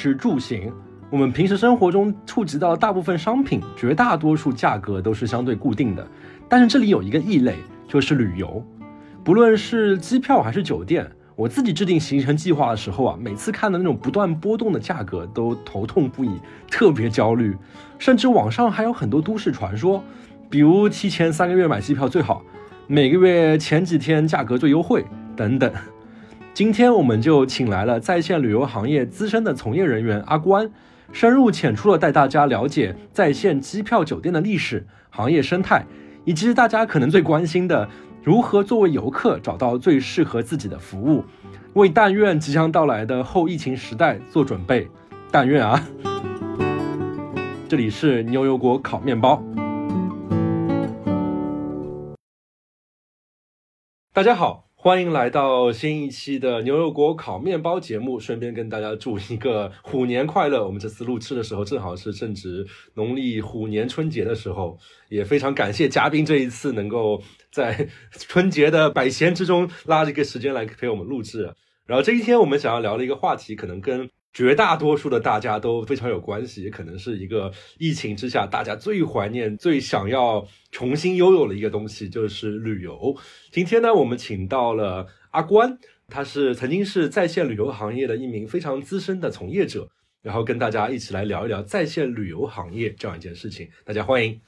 食住行，我们平时生活中触及到大部分商品，绝大多数价格都是相对固定的。但是这里有一个异类，就是旅游，不论是机票还是酒店，我自己制定行程计划的时候啊，每次看到那种不断波动的价格，都头痛不已，特别焦虑。甚至网上还有很多都市传说，比如提前三个月买机票最好，每个月前几天价格最优惠等等。今天我们就请来了在线旅游行业资深的从业人员阿关，深入浅出的带大家了解在线机票酒店的历史、行业生态，以及大家可能最关心的如何作为游客找到最适合自己的服务，为但愿即将到来的后疫情时代做准备。但愿啊！这里是牛油果烤面包。大家好。欢迎来到新一期的牛肉果烤面包节目，顺便跟大家祝一个虎年快乐。我们这次录制的时候正好是正值农历虎年春节的时候，也非常感谢嘉宾这一次能够在春节的百闲之中拉着一个时间来陪我们录制。然后这一天我们想要聊的一个话题，可能跟。绝大多数的大家都非常有关系，也可能是一个疫情之下大家最怀念、最想要重新拥有的一个东西，就是旅游。今天呢，我们请到了阿关，他是曾经是在线旅游行业的一名非常资深的从业者，然后跟大家一起来聊一聊在线旅游行业这样一件事情。大家欢迎。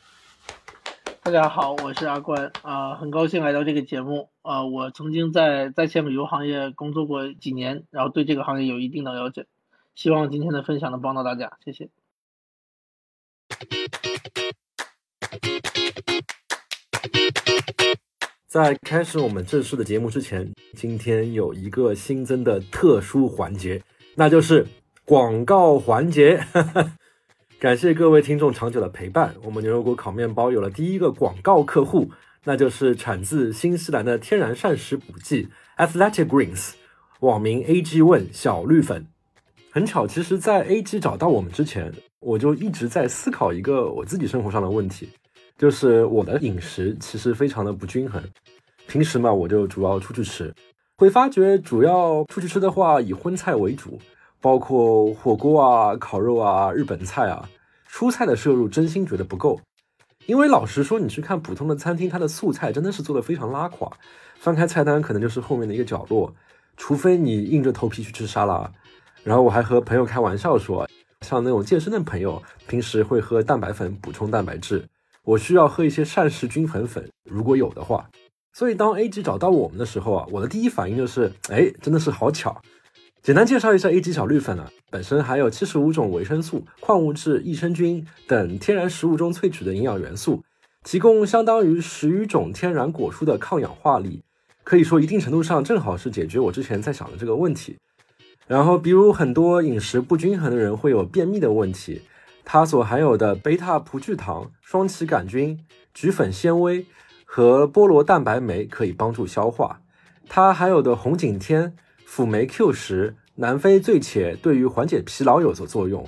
大家好，我是阿关啊，很高兴来到这个节目啊。我曾经在在线旅游行业工作过几年，然后对这个行业有一定的了解。希望今天的分享能帮到大家，谢谢。在开始我们正式的节目之前，今天有一个新增的特殊环节，那就是广告环节。感谢各位听众长久的陪伴，我们牛油果烤面包有了第一个广告客户，那就是产自新西兰的天然膳食补剂 Athletic Greens，网名 AG 问小绿粉。很巧，其实，在 A G 找到我们之前，我就一直在思考一个我自己生活上的问题，就是我的饮食其实非常的不均衡。平时嘛，我就主要出去吃，会发觉主要出去吃的话，以荤菜为主，包括火锅啊、烤肉啊、日本菜啊，蔬菜的摄入真心觉得不够。因为老实说，你去看普通的餐厅，它的素菜真的是做的非常拉垮，翻开菜单可能就是后面的一个角落，除非你硬着头皮去吃沙拉。然后我还和朋友开玩笑说，像那种健身的朋友，平时会喝蛋白粉补充蛋白质，我需要喝一些膳食均衡粉，如果有的话。所以当 A G 找到我们的时候啊，我的第一反应就是，哎，真的是好巧。简单介绍一下 A G 小绿粉啊，本身含有七十五种维生素、矿物质、益生菌等天然食物中萃取的营养元素，提供相当于十余种天然果蔬的抗氧化力，可以说一定程度上正好是解决我之前在想的这个问题。然后，比如很多饮食不均衡的人会有便秘的问题，它所含有的贝塔葡聚糖、双歧杆菌、菊粉纤维和菠萝蛋白酶可以帮助消化。它含有的红景天、辅酶 Q 十、南非醉茄对于缓解疲劳有所作用，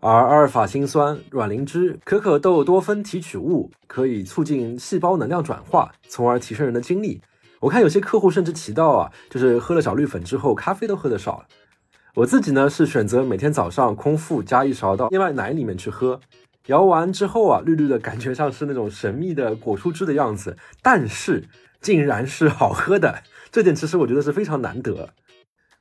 而阿尔法辛酸、软磷脂、可可豆多酚提取物可以促进细胞能量转化，从而提升人的精力。我看有些客户甚至提到啊，就是喝了小绿粉之后，咖啡都喝得少了。我自己呢是选择每天早上空腹加一勺到燕麦奶里面去喝，摇完之后啊，绿绿的感觉像是那种神秘的果蔬汁的样子，但是竟然是好喝的，这点其实我觉得是非常难得。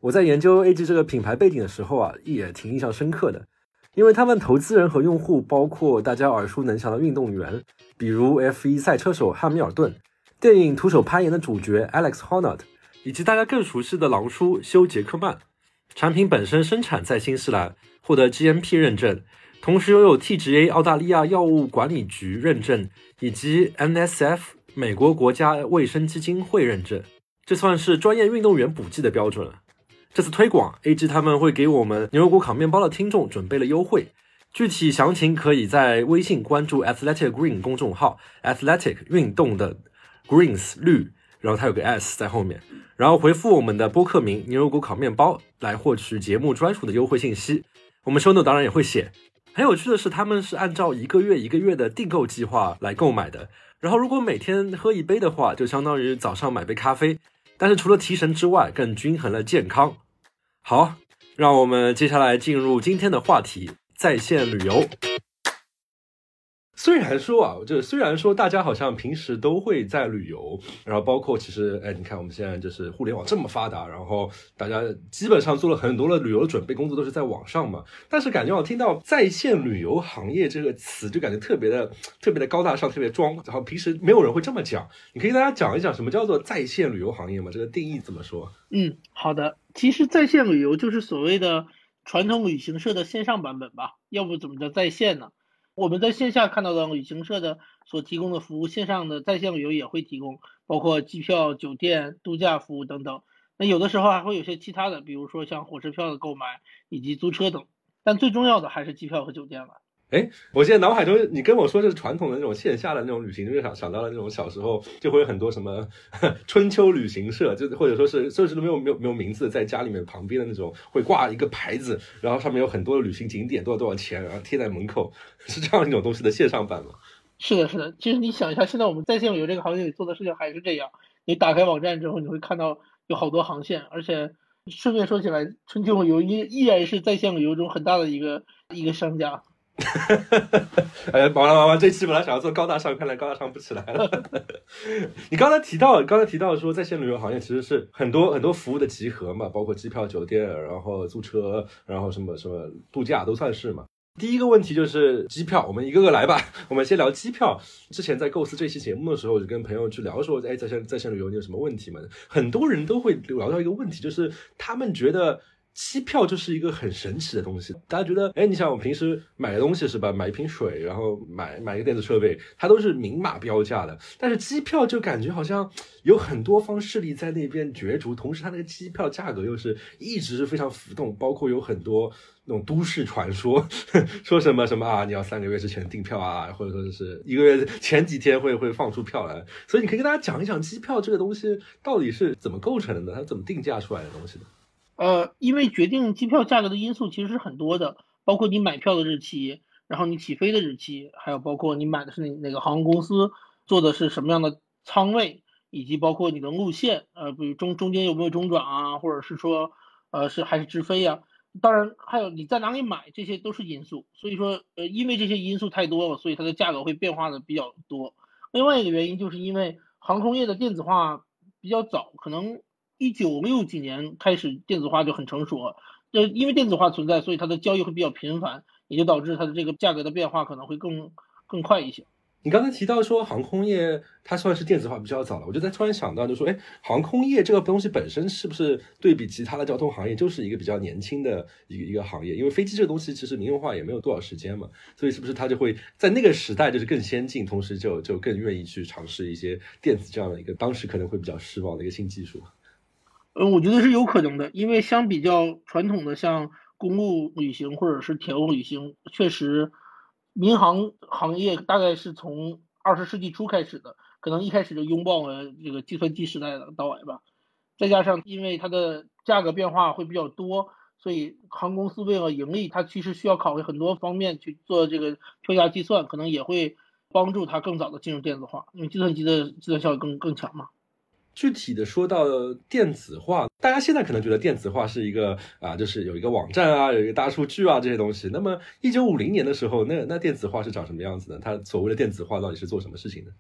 我在研究 A G 这个品牌背景的时候啊，也挺印象深刻的，因为他们投资人和用户包括大家耳熟能详的运动员，比如 F1 赛车手汉密尔顿，电影徒手攀岩的主角 Alex Honnold，以及大家更熟悉的狼叔休杰克曼。产品本身生产在新西兰，获得 GMP 认证，同时拥有 TGA 澳大利亚药物管理局认证以及 NSF 美国国家卫生基金会认证，这算是专业运动员补剂的标准了。这次推广，AG 他们会给我们牛油果烤面包的听众准备了优惠，具体详情可以在微信关注 Athletic Green 公众号，Athletic 运动的 Greens 绿。然后它有个 S 在后面，然后回复我们的播客名“牛油果烤面包”来获取节目专属的优惠信息。我们收 note 当然也会写。很有趣的是，他们是按照一个月一个月的订购计划来购买的。然后如果每天喝一杯的话，就相当于早上买杯咖啡。但是除了提神之外，更均衡了健康。好，让我们接下来进入今天的话题：在线旅游。虽然说啊，就是虽然说大家好像平时都会在旅游，然后包括其实，哎，你看我们现在就是互联网这么发达，然后大家基本上做了很多的旅游准备工作都是在网上嘛。但是感觉我听到在线旅游行业这个词，就感觉特别的特别的高大上，特别装。然后平时没有人会这么讲，你可以跟大家讲一讲什么叫做在线旅游行业吗？这个定义怎么说？嗯，好的。其实在线旅游就是所谓的传统旅行社的线上版本吧，要不怎么叫在线呢？我们在线下看到的旅行社的所提供的服务，线上的在线旅游也会提供，包括机票、酒店、度假服务等等。那有的时候还会有些其他的，比如说像火车票的购买以及租车等。但最重要的还是机票和酒店了。哎，我现在脑海中，你跟我说这是传统的那种线下的那种旅行，就想想到了那种小时候就会有很多什么 春秋旅行社，就或者说是甚至都没有没有没有名字，在家里面旁边的那种会挂一个牌子，然后上面有很多的旅行景点，多少多少钱，然后贴在门口，是这样一种东西的线上版吗？是的，是的。其实你想一下，现在我们在线旅游这个行业里做的事情还是这样。你打开网站之后，你会看到有好多航线，而且顺便说起来，春秋旅游依依然是在线旅游中很大的一个一个商家。哈哈哈！哎呀，完了完了，这期本来想要做高大上，看来高大上不起来了。你刚才提到，刚才提到说，在线旅游行业其实是很多很多服务的集合嘛，包括机票、酒店，然后租车，然后什么什么度假都算是嘛。第一个问题就是机票，我们一个个来吧。我们先聊机票。之前在构思这期节目的时候，我就跟朋友去聊说，哎，在线在线旅游你有什么问题吗？很多人都会聊到一个问题，就是他们觉得。机票就是一个很神奇的东西，大家觉得，哎，你想我平时买的东西是吧？买一瓶水，然后买买一个电子设备，它都是明码标价的。但是机票就感觉好像有很多方势力在那边角逐，同时它那个机票价格又是一直是非常浮动，包括有很多那种都市传说，说什么什么啊，你要三个月之前订票啊，或者说是一个月前几天会会放出票来。所以你可以跟大家讲一讲机票这个东西到底是怎么构成的？它怎么定价出来的东西呢？呃，因为决定机票价格的因素其实是很多的，包括你买票的日期，然后你起飞的日期，还有包括你买的是哪哪个航空公司，坐的是什么样的舱位，以及包括你的路线，呃，比如中中间有没有中转啊，或者是说，呃，是还是直飞呀？当然还有你在哪里买，这些都是因素。所以说，呃，因为这些因素太多了，所以它的价格会变化的比较多。另外一个原因就是因为航空业的电子化比较早，可能。一九六几年开始，电子化就很成熟了。呃，因为电子化存在，所以它的交易会比较频繁，也就导致它的这个价格的变化可能会更更快一些。你刚才提到说航空业它算是电子化比较早了，我就在突然想到，就说，哎，航空业这个东西本身是不是对比其他的交通行业，就是一个比较年轻的一个一个行业？因为飞机这个东西其实民用化也没有多少时间嘛，所以是不是它就会在那个时代就是更先进，同时就就更愿意去尝试一些电子这样的一个当时可能会比较失望的一个新技术？嗯，我觉得是有可能的，因为相比较传统的像公路旅行或者是铁路旅行，确实民航行业大概是从二十世纪初开始的，可能一开始就拥抱了这个计算机时代的到来吧。再加上因为它的价格变化会比较多，所以航空公司为了盈利，它其实需要考虑很多方面去做这个票价计算，可能也会帮助它更早的进入电子化，因为计算机的计算效率更更强嘛。具体的说到电子化，大家现在可能觉得电子化是一个啊，就是有一个网站啊，有一个大数据啊这些东西。那么一九五零年的时候，那那电子化是长什么样子呢？它所谓的电子化到底是做什么事情的？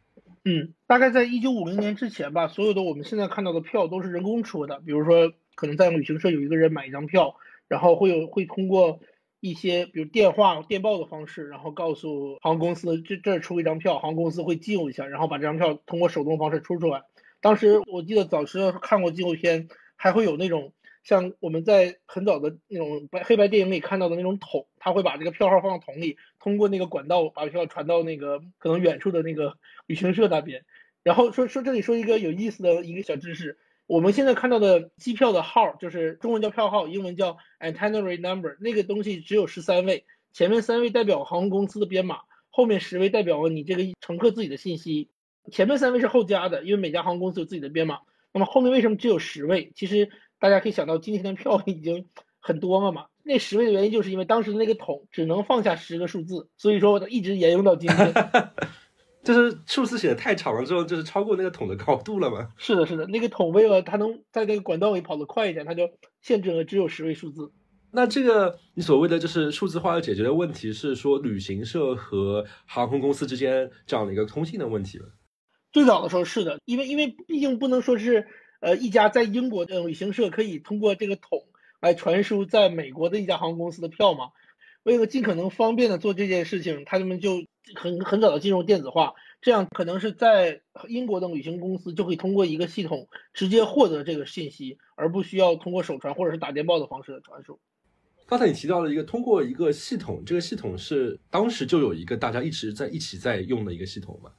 嗯，大概在一九五零年之前吧，所有的我们现在看到的票都是人工出的。比如说，可能在旅行社有一个人买一张票，然后会有会通过一些比如电话、电报的方式，然后告诉航空公司这这出一张票，航空公司会记录一下，然后把这张票通过手动方式出出来。当时我记得早时看过纪录片，还会有那种像我们在很早的那种白黑白电影里看到的那种桶，他会把这个票号放到桶里，通过那个管道把票传到那个可能远处的那个旅行社那边。然后说说这里说一个有意思的一个小知识，我们现在看到的机票的号，就是中文叫票号，英文叫 itinerary number，那个东西只有十三位，前面三位代表航空公司的编码，后面十位代表了你这个乘客自己的信息。前面三位是后加的，因为每家航空公司有自己的编码。那么后面为什么只有十位？其实大家可以想到，今天的票已经很多了嘛。那十位的原因就是因为当时的那个桶只能放下十个数字，所以说一直沿用到今天。就是数字写的太长了之后，就是超过那个桶的高度了嘛。是的，是的，那个桶为了它能在那个管道里跑得快一点，它就限制了只有十位数字。那这个你所谓的就是数字化要解决的问题，是说旅行社和航空公司之间这样的一个通信的问题吗？最早的时候是的，因为因为毕竟不能说是呃一家在英国的旅行社可以通过这个桶来传输在美国的一家航空公司的票嘛。为了尽可能方便的做这件事情，他们就很很早的进入电子化，这样可能是在英国的旅行公司就可以通过一个系统直接获得这个信息，而不需要通过手传或者是打电报的方式传输。刚才你提到了一个通过一个系统，这个系统是当时就有一个大家一直在一起在用的一个系统吗？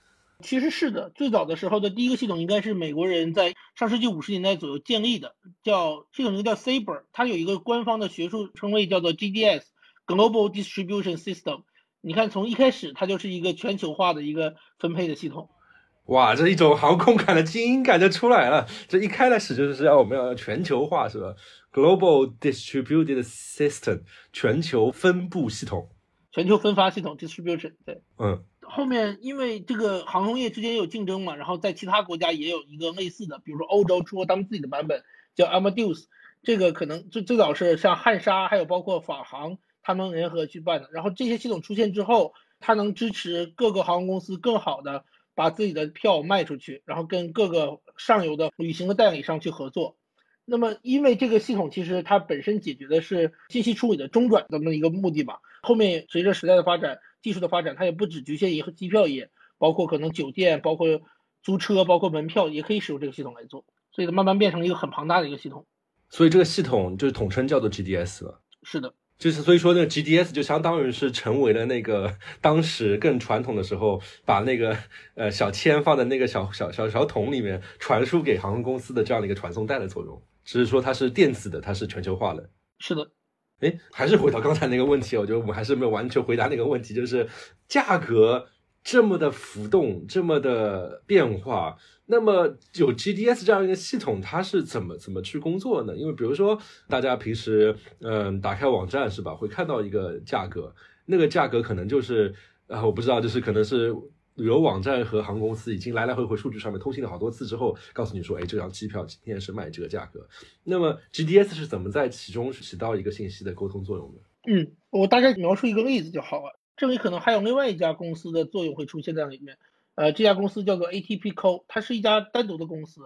其实是的，最早的时候的第一个系统应该是美国人在上世纪五十年代左右建立的，叫系统名叫 Saber，它有一个官方的学术称谓叫做 GDS。Global Distribution System，你看从一开始它就是一个全球化的一个分配的系统。哇，这一种航空感的精英感就出来了。这一开始就是要我们要全球化，是吧？Global Distributed System，全球分布系统，全球分发系统 Distribution。对，嗯。后面因为这个航空业之间有竞争嘛，然后在其他国家也有一个类似的，比如说欧洲出了他们自己的版本叫 Amadeus，这个可能最最早是像汉莎，还有包括法航。他们联合去办的，然后这些系统出现之后，它能支持各个航空公司更好的把自己的票卖出去，然后跟各个上游的旅行的代理商去合作。那么，因为这个系统其实它本身解决的是信息处理的中转这么一个目的吧。后面随着时代的发展、技术的发展，它也不只局限于机票业，包括可能酒店、包括租车、包括门票也可以使用这个系统来做，所以它慢慢变成一个很庞大的一个系统。所以这个系统就是统称叫做 GDS 了。是的。就是所以说，那个 GDS 就相当于是成为了那个 当时更传统的时候，把那个呃小铅放在那个小小小小桶里面传输给航空公司的这样的一个传送带的作用。只是说它是电子的，它是全球化的。是的，哎，还是回到刚才那个问题，我觉得我们还是没有完全回答那个问题，就是价格这么的浮动，这么的变化。那么有 GDS 这样一个系统，它是怎么怎么去工作呢？因为比如说大家平时嗯打开网站是吧，会看到一个价格，那个价格可能就是啊我不知道，就是可能是旅游网站和航空公司已经来来回回数据上面通信了好多次之后，告诉你说，哎，这张机票今天是卖这个价格。那么 GDS 是怎么在其中起到一个信息的沟通作用的？嗯，我大概描述一个例子就好了。这里可能还有另外一家公司的作用会出现在里面。呃，这家公司叫做 ATPCO，它是一家单独的公司。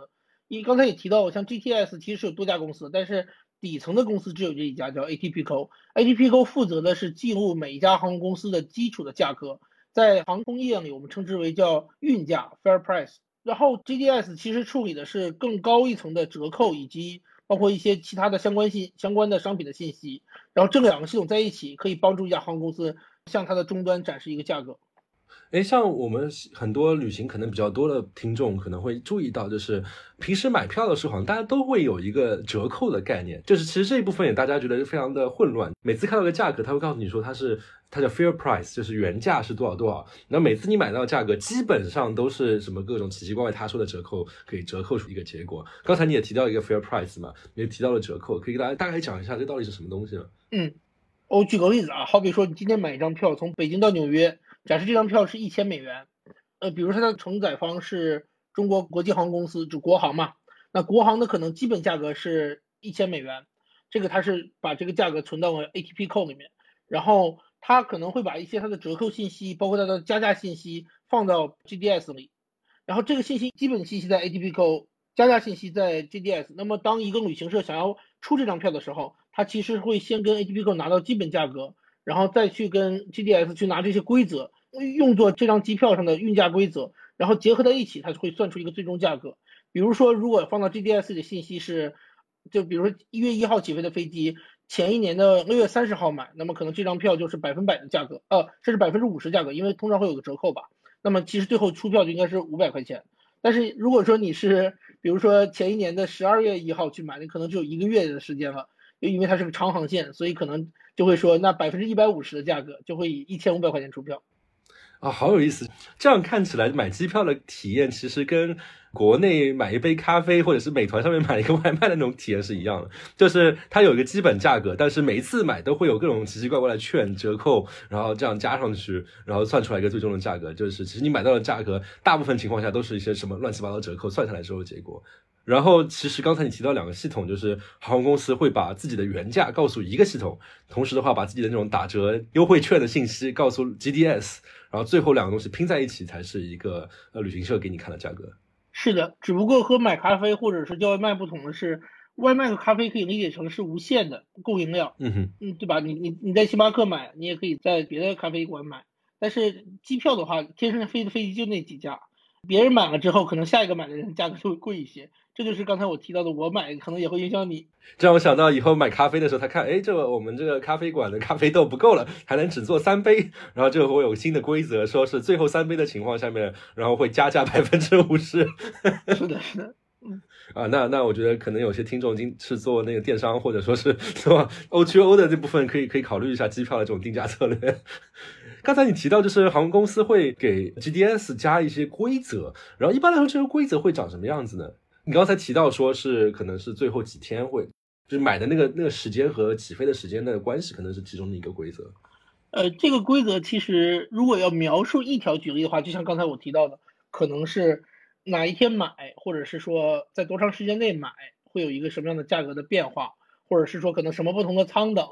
你刚才也提到，像 GTS 其实是有多家公司，但是底层的公司只有这一家，叫 ATPCO。ATPCO 负责的是记录每一家航空公司的基础的价格，在航空业里我们称之为叫运价 （Fair Price）。然后 GDS 其实处理的是更高一层的折扣，以及包括一些其他的相关信相关的商品的信息。然后这两个系统在一起，可以帮助一家航空公司向它的终端展示一个价格。哎，像我们很多旅行可能比较多的听众可能会注意到，就是平时买票的时候，好像大家都会有一个折扣的概念，就是其实这一部分也大家觉得非常的混乱。每次看到个价格，他会告诉你说它是它叫 fair price，就是原价是多少多少。那每次你买到价格，基本上都是什么各种奇奇怪怪他说的折扣，可以折扣出一个结果。刚才你也提到一个 fair price 嘛，也提到了折扣，可以给大家大概讲一下这到底是什么东西吗？嗯，我举个例子啊，好比说你今天买一张票从北京到纽约。假设这张票是一千美元，呃，比如说它的承载方是中国国际航空公司，就国航嘛，那国航的可能基本价格是一千美元，这个它是把这个价格存到了 ATPCO 里面，然后它可能会把一些它的折扣信息，包括它的加价信息放到 GDS 里，然后这个信息基本信息在 ATPCO，加价信息在 GDS，那么当一个旅行社想要出这张票的时候，它其实会先跟 ATPCO 拿到基本价格。然后再去跟 GDS 去拿这些规则，用作这张机票上的运价规则，然后结合在一起，它就会算出一个最终价格。比如说，如果放到 GDS 的信息是，就比如说一月一号起飞的飞机，前一年的六月三十号买，那么可能这张票就是百分百的价格，呃，甚至百分之五十价格，因为通常会有个折扣吧。那么其实最后出票就应该是五百块钱。但是如果说你是，比如说前一年的十二月一号去买，你可能只有一个月的时间了，就因为它是个长航线，所以可能。就会说，那百分之一百五十的价格就会以一千五百块钱出票，啊，好有意思！这样看起来，买机票的体验其实跟国内买一杯咖啡或者是美团上面买一个外卖的那种体验是一样的，就是它有一个基本价格，但是每一次买都会有各种奇奇怪怪的券折扣，然后这样加上去，然后算出来一个最终的价格。就是其实你买到的价格，大部分情况下都是一些什么乱七八糟折扣算下来之后结果。然后其实刚才你提到两个系统，就是航空公司会把自己的原价告诉一个系统，同时的话把自己的那种打折优惠券的信息告诉 GDS，然后最后两个东西拼在一起才是一个呃旅行社给你看的价格。是的，只不过和买咖啡或者是叫外卖不同的是，外卖和咖啡可以理解成是无限的供应量，嗯哼，嗯，对吧？你你你在星巴克买，你也可以在别的咖啡馆买，但是机票的话，天上飞的飞机就那几架，别人买了之后，可能下一个买的人价格就会贵一些。这就是刚才我提到的，我买可能也会影响你。这让我想到以后买咖啡的时候，他看，哎，这个我们这个咖啡馆的咖啡豆不够了，还能只做三杯，然后这会有新的规则，说是最后三杯的情况下面，然后会加价百分之五十。是的，是的。啊，那那我觉得可能有些听众今是做那个电商，或者说是做 O T O 的这部分，可以可以考虑一下机票的这种定价策略。刚才你提到，就是航空公司会给 G D S 加一些规则，然后一般来说，这些规则会长什么样子呢？你刚才提到说是可能是最后几天会，就是买的那个那个时间和起飞的时间的关系，可能是其中的一个规则。呃，这个规则其实如果要描述一条举例的话，就像刚才我提到的，可能是哪一天买，或者是说在多长时间内买，会有一个什么样的价格的变化，或者是说可能什么不同的舱等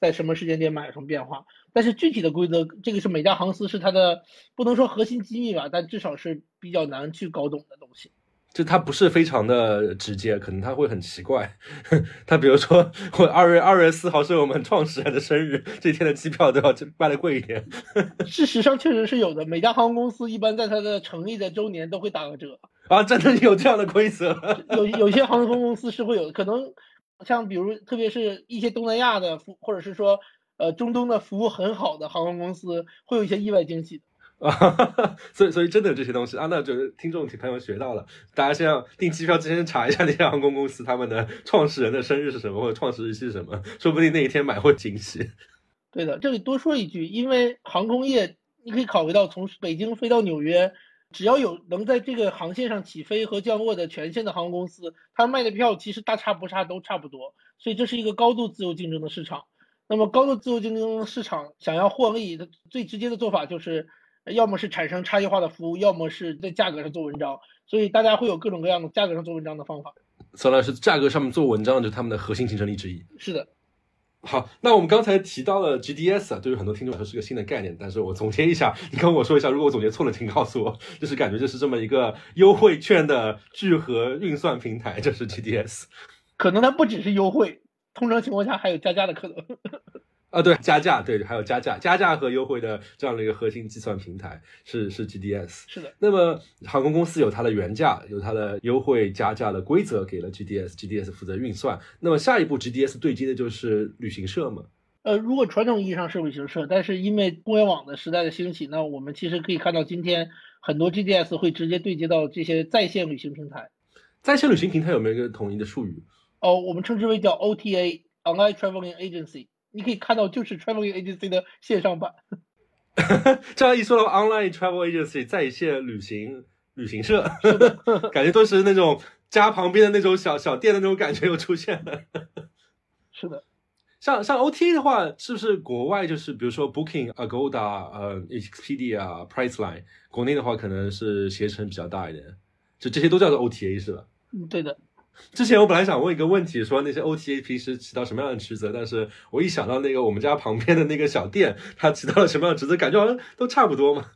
在什么时间点买有什么变化。但是具体的规则，这个是每家航司是它的不能说核心机密吧，但至少是比较难去搞懂的东西。就他不是非常的直接，可能他会很奇怪。他比如说，我二月二月四号是我们创始人的生日，这天的机票都要卖的贵一点。事实上确实是有的，每家航空公司一般在它的成立的周年都会打个折。啊，真的有这样的规则？有有些航空公司是会有，可能像比如特别是一些东南亚的服，或者是说呃中东的服务很好的航空公司，会有一些意外惊喜。啊，所以所以真的有这些东西啊，那就是听众朋友学到了，大家先要订机票之前查一下那些航空公司他们的创始人的生日是什么或者创始日期是什么，说不定那一天买会惊喜。对的，这里多说一句，因为航空业你可以考虑到从北京飞到纽约，只要有能在这个航线上起飞和降落的全线的航空公司，他卖的票其实大差不差都差不多，所以这是一个高度自由竞争的市场。那么高度自由竞争的市场想要获利的最直接的做法就是。要么是产生差异化的服务，要么是在价格上做文章，所以大家会有各种各样的价格上做文章的方法。孙老师价格上面做文章，就是他们的核心竞争力之一。是的。好，那我们刚才提到了 GDS 啊，对于很多听众来说是个新的概念，但是我总结一下，你跟我说一下，如果我总结错了，请告诉我。就是感觉就是这么一个优惠券的聚合运算平台，这是 GDS。可能它不只是优惠，通常情况下还有加价的可能。啊，对，加价，对，还有加价、加价和优惠的这样的一个核心计算平台是是 GDS，是的。那么航空公司有它的原价，有它的优惠加价的规则给了 GDS，GDS 负责运算。那么下一步 GDS 对接的就是旅行社嘛？呃，如果传统意义上是旅行社，但是因为互联网的时代的兴起，那我们其实可以看到今天很多 GDS 会直接对接到这些在线旅行平台。在线旅行平台有没有一个统一的术语？哦，我们称之为叫 OTA，Online Traveling Agency。你可以看到，就是 travel agency 的线上版。这样一说的话，online travel agency 在线旅行旅行社，感觉都是那种家旁边的那种小小店的那种感觉又出现了。是的，像像 OTA 的话，是不是国外就是比如说 Booking、Agoda、呃 Expedia、Priceline，国内的话可能是携程比较大一点，就这些都叫做 OTA 是吧？嗯，对的。之前我本来想问一个问题，说那些 OTA 平时起到什么样的职责，但是我一想到那个我们家旁边的那个小店，它起到了什么样的职责，感觉好像都差不多嘛。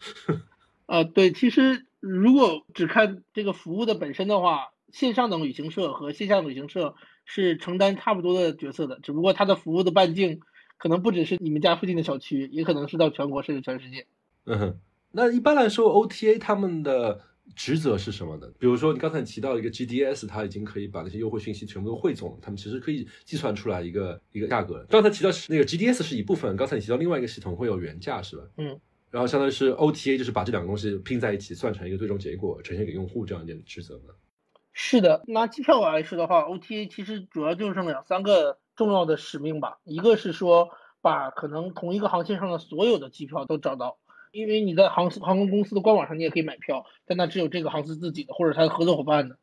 啊，对，其实如果只看这个服务的本身的话，线上的旅行社和线下旅行社是承担差不多的角色的，只不过它的服务的半径可能不只是你们家附近的小区，也可能是到全国甚至全世界。嗯哼，那一般来说 OTA 他们的。职责是什么呢？比如说你刚才提到一个 GDS，它已经可以把那些优惠信息全部都汇总了，他们其实可以计算出来一个一个价格。刚才提到那个 GDS 是一部分，刚才你提到另外一个系统会有原价是吧？嗯。然后相当于是 OTA，就是把这两个东西拼在一起，算成一个最终结果，呈现给用户这样一点职责呢？是的，拿机票来说的话，OTA 其实主要就是两三个重要的使命吧，一个是说把可能同一个航线上的所有的机票都找到。因为你在航司航空公司的官网上，你也可以买票，但那只有这个航司自己的或者他的合作伙伴的。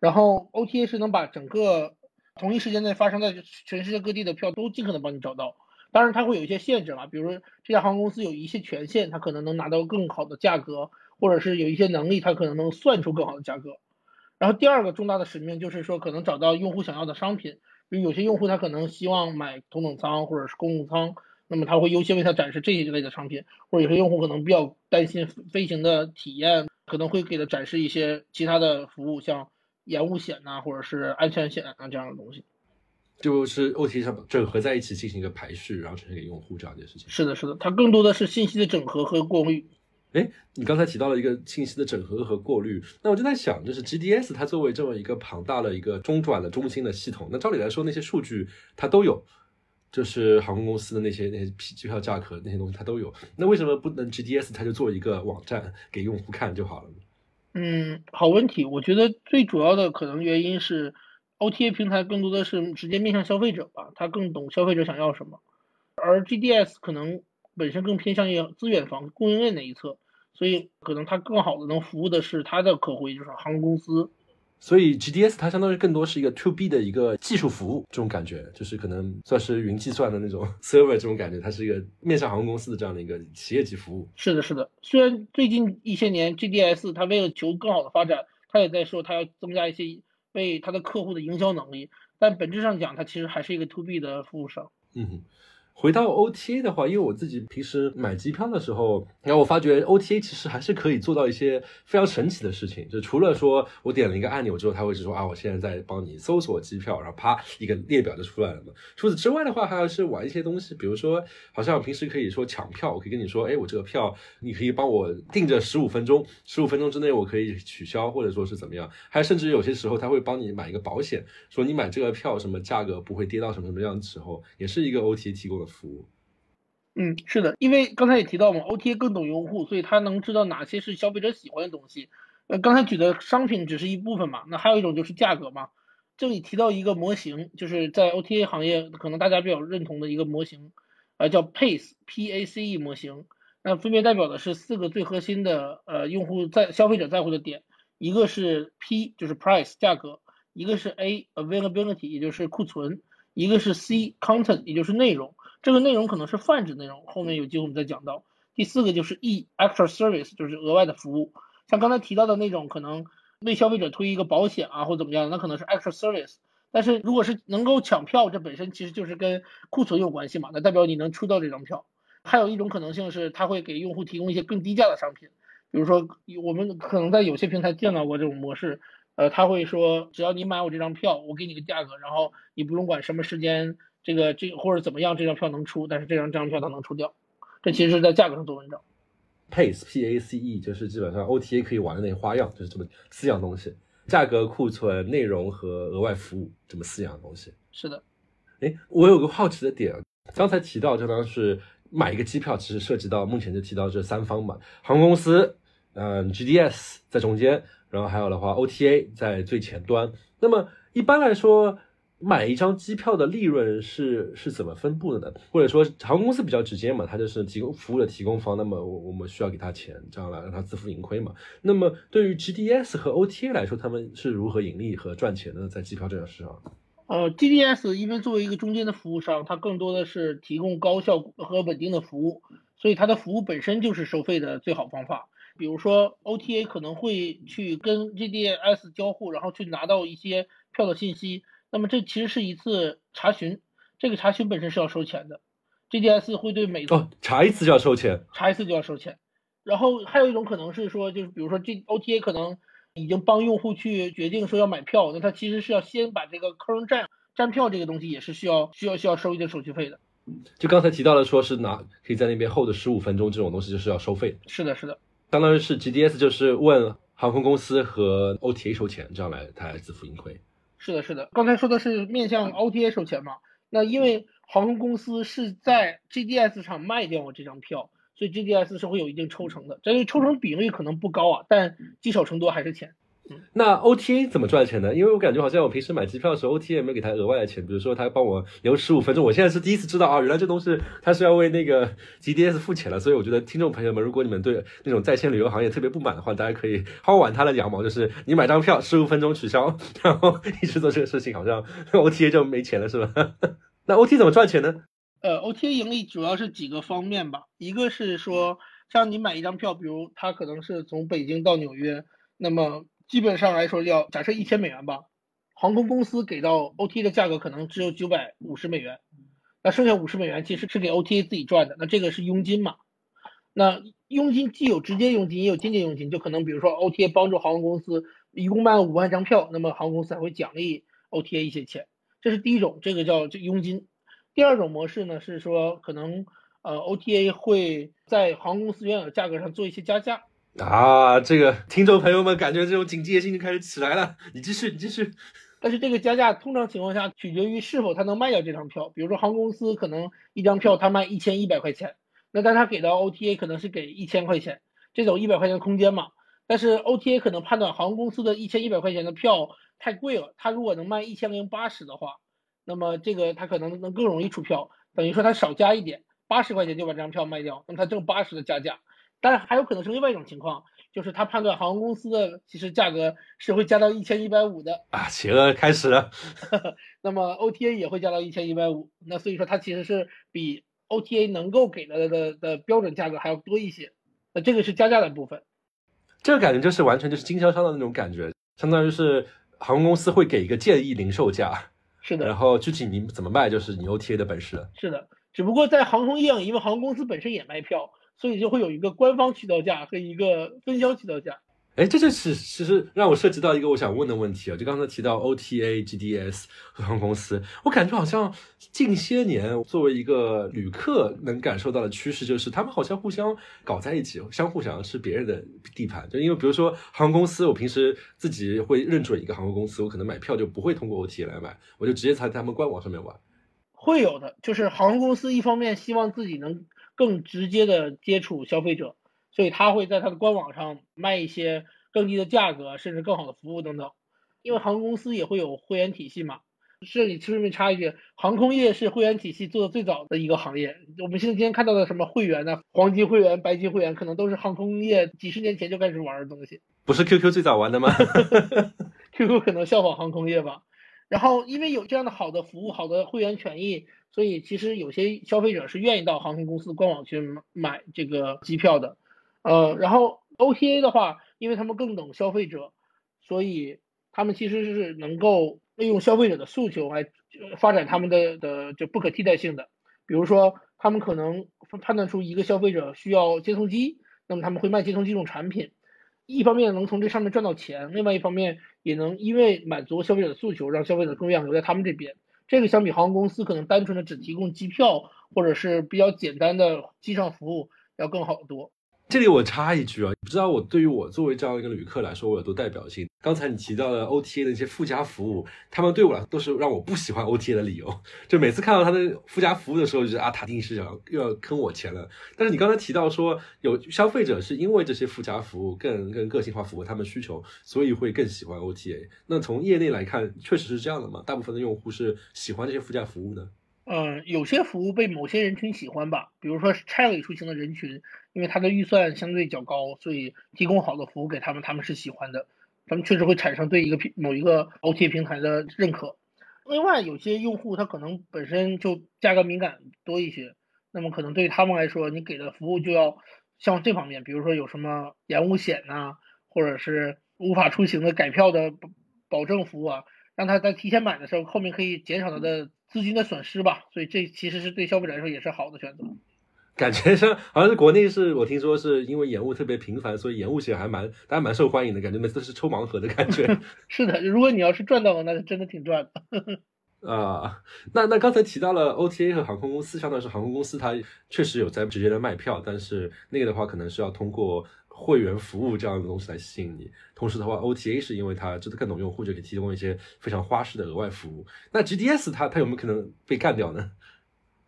然后 OTA 是能把整个同一时间内发生在全世界各地的票都尽可能帮你找到。当然，它会有一些限制嘛，比如说这家航空公司有一些权限，它可能能拿到更好的价格，或者是有一些能力，它可能能算出更好的价格。然后第二个重大的使命就是说，可能找到用户想要的商品，比如有些用户他可能希望买头等舱或者是公务舱，那么他会优先为他展示这一类的商品，或者有些用户可能比较担心飞行的体验，可能会给他展示一些其他的服务，像延误险呐，或者是安全险啊这样的东西。就是 OTA 上整合在一起进行一个排序，然后呈现给用户这样一件事情。是的，是的，它更多的是信息的整合和过滤。哎，你刚才提到了一个信息的整合和过滤，那我就在想，就是 GDS 它作为这么一个庞大的一个中转的中心的系统，那照理来说那些数据它都有，就是航空公司的那些那些机票价格那些东西它都有，那为什么不能 GDS 它就做一个网站给用户看就好了呢？嗯，好问题，我觉得最主要的可能原因是 OTA 平台更多的是直接面向消费者吧，它更懂消费者想要什么，而 GDS 可能本身更偏向于资源方供应链那一侧。所以可能它更好的能服务的是它的客户，也就是航空公司。所以 GDS 它相当于更多是一个 To B 的一个技术服务，这种感觉就是可能算是云计算的那种 server 这种感觉，它是一个面向航空公司的这样的一个企业级服务。是的，是的。虽然最近一些年 GDS 它为了求更好的发展，它也在说它要增加一些为它的客户的营销能力，但本质上讲，它其实还是一个 To B 的服务商。嗯哼。回到 OTA 的话，因为我自己平时买机票的时候，然后我发觉 OTA 其实还是可以做到一些非常神奇的事情。就除了说我点了一个按钮之后，它会说啊，我现在在帮你搜索机票，然后啪一个列表就出来了嘛。除此之外的话，还要是玩一些东西，比如说，好像平时可以说抢票，我可以跟你说，哎，我这个票你可以帮我定着十五分钟，十五分钟之内我可以取消，或者说是怎么样。还甚至有些时候他会帮你买一个保险，说你买这个票什么价格不会跌到什么什么样的时候，也是一个 OTA 提供的。服务，嗯，是的，因为刚才也提到嘛，OTA 更懂用户，所以他能知道哪些是消费者喜欢的东西。呃，刚才举的商品只是一部分嘛，那还有一种就是价格嘛。这里提到一个模型，就是在 OTA 行业可能大家比较认同的一个模型，呃，叫 PACE，P A C E 模型。那分别代表的是四个最核心的呃用户在消费者在乎的点，一个是 P 就是 Price 价格，一个是 A Availability 也就是库存，一个是 C Content 也就是内容。这个内容可能是泛指内容，后面有机会我们再讲到。第四个就是 E extra service，就是额外的服务，像刚才提到的那种，可能为消费者推一个保险啊，或怎么样，那可能是 extra service。但是如果是能够抢票，这本身其实就是跟库存有关系嘛，那代表你能出到这张票。还有一种可能性是，它会给用户提供一些更低价的商品，比如说我们可能在有些平台见到过这种模式，呃，他会说只要你买我这张票，我给你个价格，然后你不用管什么时间。这个这或者怎么样，这张票能出，但是这张这张票它能出掉，这其实是在价格上做文章。Pace P A C E 就是基本上 O T A 可以玩的那些花样，就是这么四样东西：价格、库存、内容和额外服务，这么四样东西。是的。哎，我有个好奇的点，刚才提到，就当是买一个机票，其实涉及到目前就提到这三方嘛，航空公司，嗯，G D S 在中间，然后还有的话 O T A 在最前端。那么一般来说。买一张机票的利润是是怎么分布的呢？或者说航空公司比较直接嘛，它就是提供服务的提供方，那么我我们需要给他钱，这样来让他自负盈亏嘛。那么对于 GDS 和 OTA 来说，他们是如何盈利和赚钱的？在机票这个市场？呃，GDS 因为作为一个中间的服务商，它更多的是提供高效和稳定的服务，所以它的服务本身就是收费的最好方法。比如说 OTA 可能会去跟 GDS 交互，然后去拿到一些票的信息。那么这其实是一次查询，这个查询本身是要收钱的，GDS 会对每哦查一次就要收钱，查一次就要收钱。然后还有一种可能是说，就是比如说这 OTA 可能已经帮用户去决定说要买票，那他其实是要先把这个客人站站票这个东西也是需要需要需要收一定手续费的。就刚才提到了，说是拿可以在那边候的十五分钟这种东西就是要收费。是的，是的，相当于是 GDS 就是问航空公司和 OTA 收钱，这样来他来自负盈亏。是的，是的，刚才说的是面向 OTA 收钱嘛？那因为航空公司是在 GDS 上卖掉我这张票，所以 GDS 是会有一定抽成的。这个抽成比例可能不高啊，但积少成多还是钱。那 OTA 怎么赚钱呢？因为我感觉好像我平时买机票的时候，OTA 没有给他额外的钱，比如说他帮我留十五分钟。我现在是第一次知道啊，原来这东西他是要为那个 GDS 付钱了。所以我觉得听众朋友们，如果你们对那种在线旅游行业特别不满的话，大家可以薅完他的羊毛，就是你买张票十五分钟取消，然后一直做这个事情，好像 OTA 就没钱了，是吧？那 OTA 怎么赚钱呢？呃，OTA 盈利主要是几个方面吧，一个是说像你买一张票，比如他可能是从北京到纽约。那么基本上来说要假设一千美元吧，航空公司给到 OTA 的价格可能只有九百五十美元，那剩下五十美元其实是给 OTA 自己赚的，那这个是佣金嘛？那佣金既有直接佣金，也有间接佣金，就可能比如说 OTA 帮助航空公司一共卖了五万张票，那么航空公司还会奖励 OTA 一些钱，这是第一种，这个叫这佣金。第二种模式呢是说可能呃 OTA 会在航空公司原有价格上做一些加价。啊，这个听众朋友们感觉这种警戒心就开始起来了。你继续，你继续。但是这个加价通常情况下取决于是否他能卖掉这张票。比如说航空公司可能一张票他卖一千一百块钱，那但他给到 OTA 可能是给一千块钱，这种一百块钱的空间嘛。但是 OTA 可能判断航空公司的一千一百块钱的票太贵了，他如果能卖一千零八十的话，那么这个他可能能更容易出票，等于说他少加一点，八十块钱就把这张票卖掉，那么他挣八十的加价。但是还有可能是另外一种情况，就是他判断航空公司的其实价格是会加到一千一百五的啊，邪恶开始了。那么 OTA 也会加到一千一百五，那所以说它其实是比 OTA 能够给的的的标准价格还要多一些。那这个是加价的部分。这个感觉就是完全就是经销商的那种感觉，相当于是航空公司会给一个建议零售价，是的。然后具体你怎么卖就是你 OTA 的本事了。是的，只不过在航空业，因为航空公司本身也卖票。所以就会有一个官方渠道价和一个分销渠道价。哎，这就是其实让我涉及到一个我想问的问题啊，就刚才提到 OTA、GDS 和航空公司，我感觉好像近些年作为一个旅客能感受到的趋势，就是他们好像互相搞在一起，相互想要吃别人的地盘。就因为比如说航空公司，我平时自己会认准一个航空公司，我可能买票就不会通过 OTA 来买，我就直接在他们官网上面玩。会有的，就是航空公司一方面希望自己能。更直接的接触消费者，所以他会在他的官网上卖一些更低的价格，甚至更好的服务等等。因为航空公司也会有会员体系嘛。这里顺便插一句，航空业是会员体系做的最早的一个行业。我们现在今天看到的什么会员呢？黄金会员、白金会员，可能都是航空业几十年前就开始玩的东西。不是 QQ 最早玩的吗？QQ 可能效仿航空业吧。然后因为有这样的好的服务、好的会员权益。所以其实有些消费者是愿意到航空公司官网去买这个机票的，呃，然后 OTA 的话，因为他们更懂消费者，所以他们其实是能够利用消费者的诉求来发展他们的的就不可替代性的。比如说，他们可能判断出一个消费者需要接送机，那么他们会卖接送机这种产品，一方面能从这上面赚到钱，另外一方面也能因为满足消费者的诉求，让消费者更愿意留在他们这边。这个相比航空公司可能单纯的只提供机票或者是比较简单的机上服务要更好得多。这里我插一句啊，不知道我对于我作为这样一个旅客来说，我有多代表性？刚才你提到的 OTA 的一些附加服务，他们对我来说都是让我不喜欢 OTA 的理由。就每次看到他的附加服务的时候，就觉得啊，他一定是想又要坑我钱了。但是你刚才提到说，有消费者是因为这些附加服务更更个性化符合他们需求，所以会更喜欢 OTA。那从业内来看，确实是这样的嘛？大部分的用户是喜欢这些附加服务的？嗯，有些服务被某些人群喜欢吧，比如说差旅出行的人群，因为他的预算相对较高，所以提供好的服务给他们，他们是喜欢的，他们确实会产生对一个平某一个 OTA 平台的认可。另外，有些用户他可能本身就价格敏感多一些，那么可能对于他们来说，你给的服务就要像这方面，比如说有什么延误险呐，或者是无法出行的改票的保保证服务啊，让他在提前买的时候，后面可以减少他的。资金的损失吧，所以这其实是对消费者来说也是好的选择。感觉上好像是国内是我听说是因为延误特别频繁，所以延误险还蛮大家蛮受欢迎的，感觉每次都是抽盲盒的感觉。是的，如果你要是赚到了，那是真的挺赚的。啊，那那刚才提到了 OTA 和航空公司，相当于是航空公司它确实有在直接的卖票，但是那个的话可能是要通过。会员服务这样的东西来吸引你，同时的话，OTA 是因为它真的更懂用户，就可以提供一些非常花式的额外服务。那 GDS 它它有没有可能被干掉呢？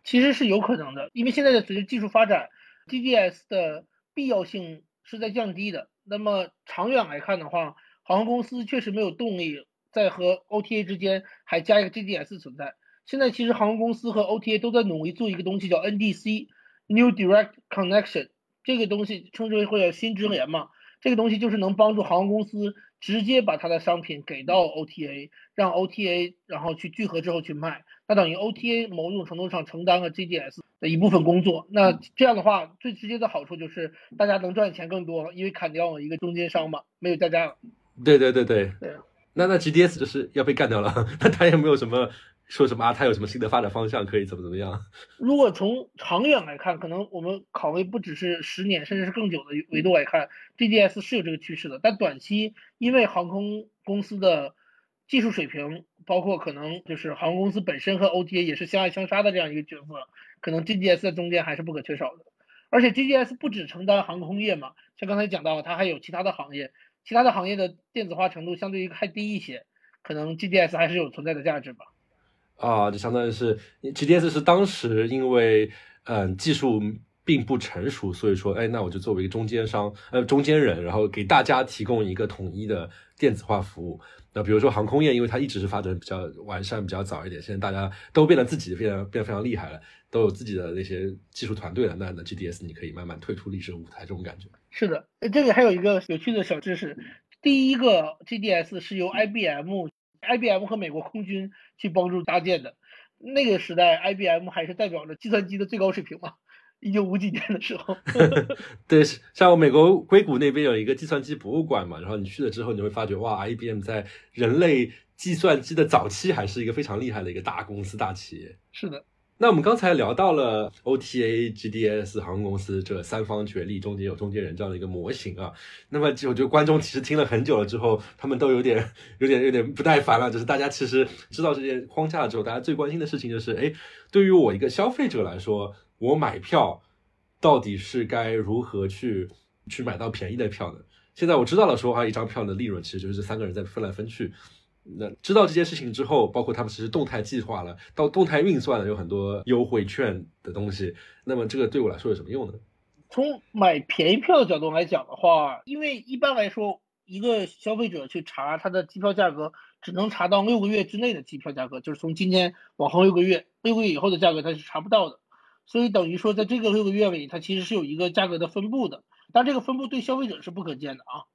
其实是有可能的，因为现在的随着技术发展，GDS 的必要性是在降低的。那么长远来看的话，航空公司确实没有动力在和 OTA 之间还加一个 GDS 存在。现在其实航空公司和 OTA 都在努力做一个东西，叫 NDC（New Direct Connection）。这个东西称之为或者新直连嘛，这个东西就是能帮助航空公司直接把它的商品给到 OTA，让 OTA 然后去聚合之后去卖，那等于 OTA 某种程度上承担了 GDS 的一部分工作。那这样的话，最直接的好处就是大家能赚钱更多，因为砍掉了一个中间商嘛，没有加价了。对对对对对。那那 GDS 就是要被干掉了，那他也没有什么说什么啊，他有什么新的发展方向可以怎么怎么样？如果从长远来看，可能我们考虑不只是十年，甚至是更久的维度来看，GDS 是有这个趋势的。但短期因为航空公司的技术水平，包括可能就是航空公司本身和 OTA 也是相爱相杀的这样一个角色，可能 GDS 在中间还是不可缺少的。而且 GDS 不只承担航空业嘛，像刚才讲到，它还有其他的行业。其他的行业的电子化程度相对于还低一些，可能 GDS 还是有存在的价值吧。啊，就相当于是 GDS 是当时因为嗯技术并不成熟，所以说哎那我就作为一个中间商呃中间人，然后给大家提供一个统一的电子化服务。那比如说航空业，因为它一直是发展比较完善、比较早一点，现在大家都变得自己变得变得非常厉害了，都有自己的那些技术团队了。那那 GDS 你可以慢慢退出历史舞台，这种感觉。是的，这里还有一个有趣的小知识，第一个 GDS 是由 IBM IBM，IBM 和美国空军去帮助搭建的。那个时代，IBM 还是代表着计算机的最高水平嘛。一九五几年的时候，对，像美国硅谷那边有一个计算机博物馆嘛，然后你去了之后，你会发觉哇，IBM 在人类计算机的早期还是一个非常厉害的一个大公司、大企业。是的，那我们刚才聊到了 OTA、GDS 航空公司这三方角力，中间有中间人这样的一个模型啊。那么就我觉得观众其实听了很久了之后，他们都有点、有点、有点不耐烦了。就是大家其实知道这件框架之后，大家最关心的事情就是，哎，对于我一个消费者来说。我买票到底是该如何去去买到便宜的票呢？现在我知道了，说啊，一张票的利润其实就是三个人在分来分去。那知道这件事情之后，包括他们其实动态计划了，到动态运算了，有很多优惠券的东西。那么这个对我来说有什么用呢？从买便宜票的角度来讲的话，因为一般来说，一个消费者去查他的机票价格，只能查到六个月之内的机票价格，就是从今天往后六个月，六个月以后的价格他是查不到的。所以等于说，在这个六个月里，它其实是有一个价格的分布的，但这个分布对消费者是不可见的啊。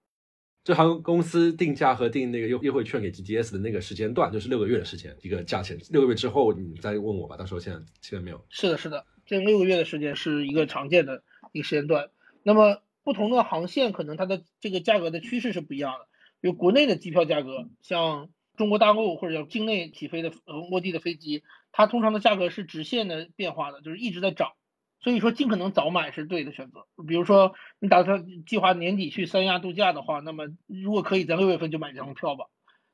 这航空公司定价和定那个优优惠券给 GDS 的那个时间段，就是六个月的时间，一个价钱。六个月之后你再问我吧，到时候现在现在没有。是的，是的，这六个月的时间是一个常见的一个时间段。那么不同的航线可能它的这个价格的趋势是不一样的。比如国内的机票价格，像中国大陆或者叫境内起飞的呃落地的飞机。它通常的价格是直线的变化的，就是一直在涨，所以说尽可能早买是对的选择。比如说你打算计划年底去三亚度假的话，那么如果可以在六月份就买这张票吧。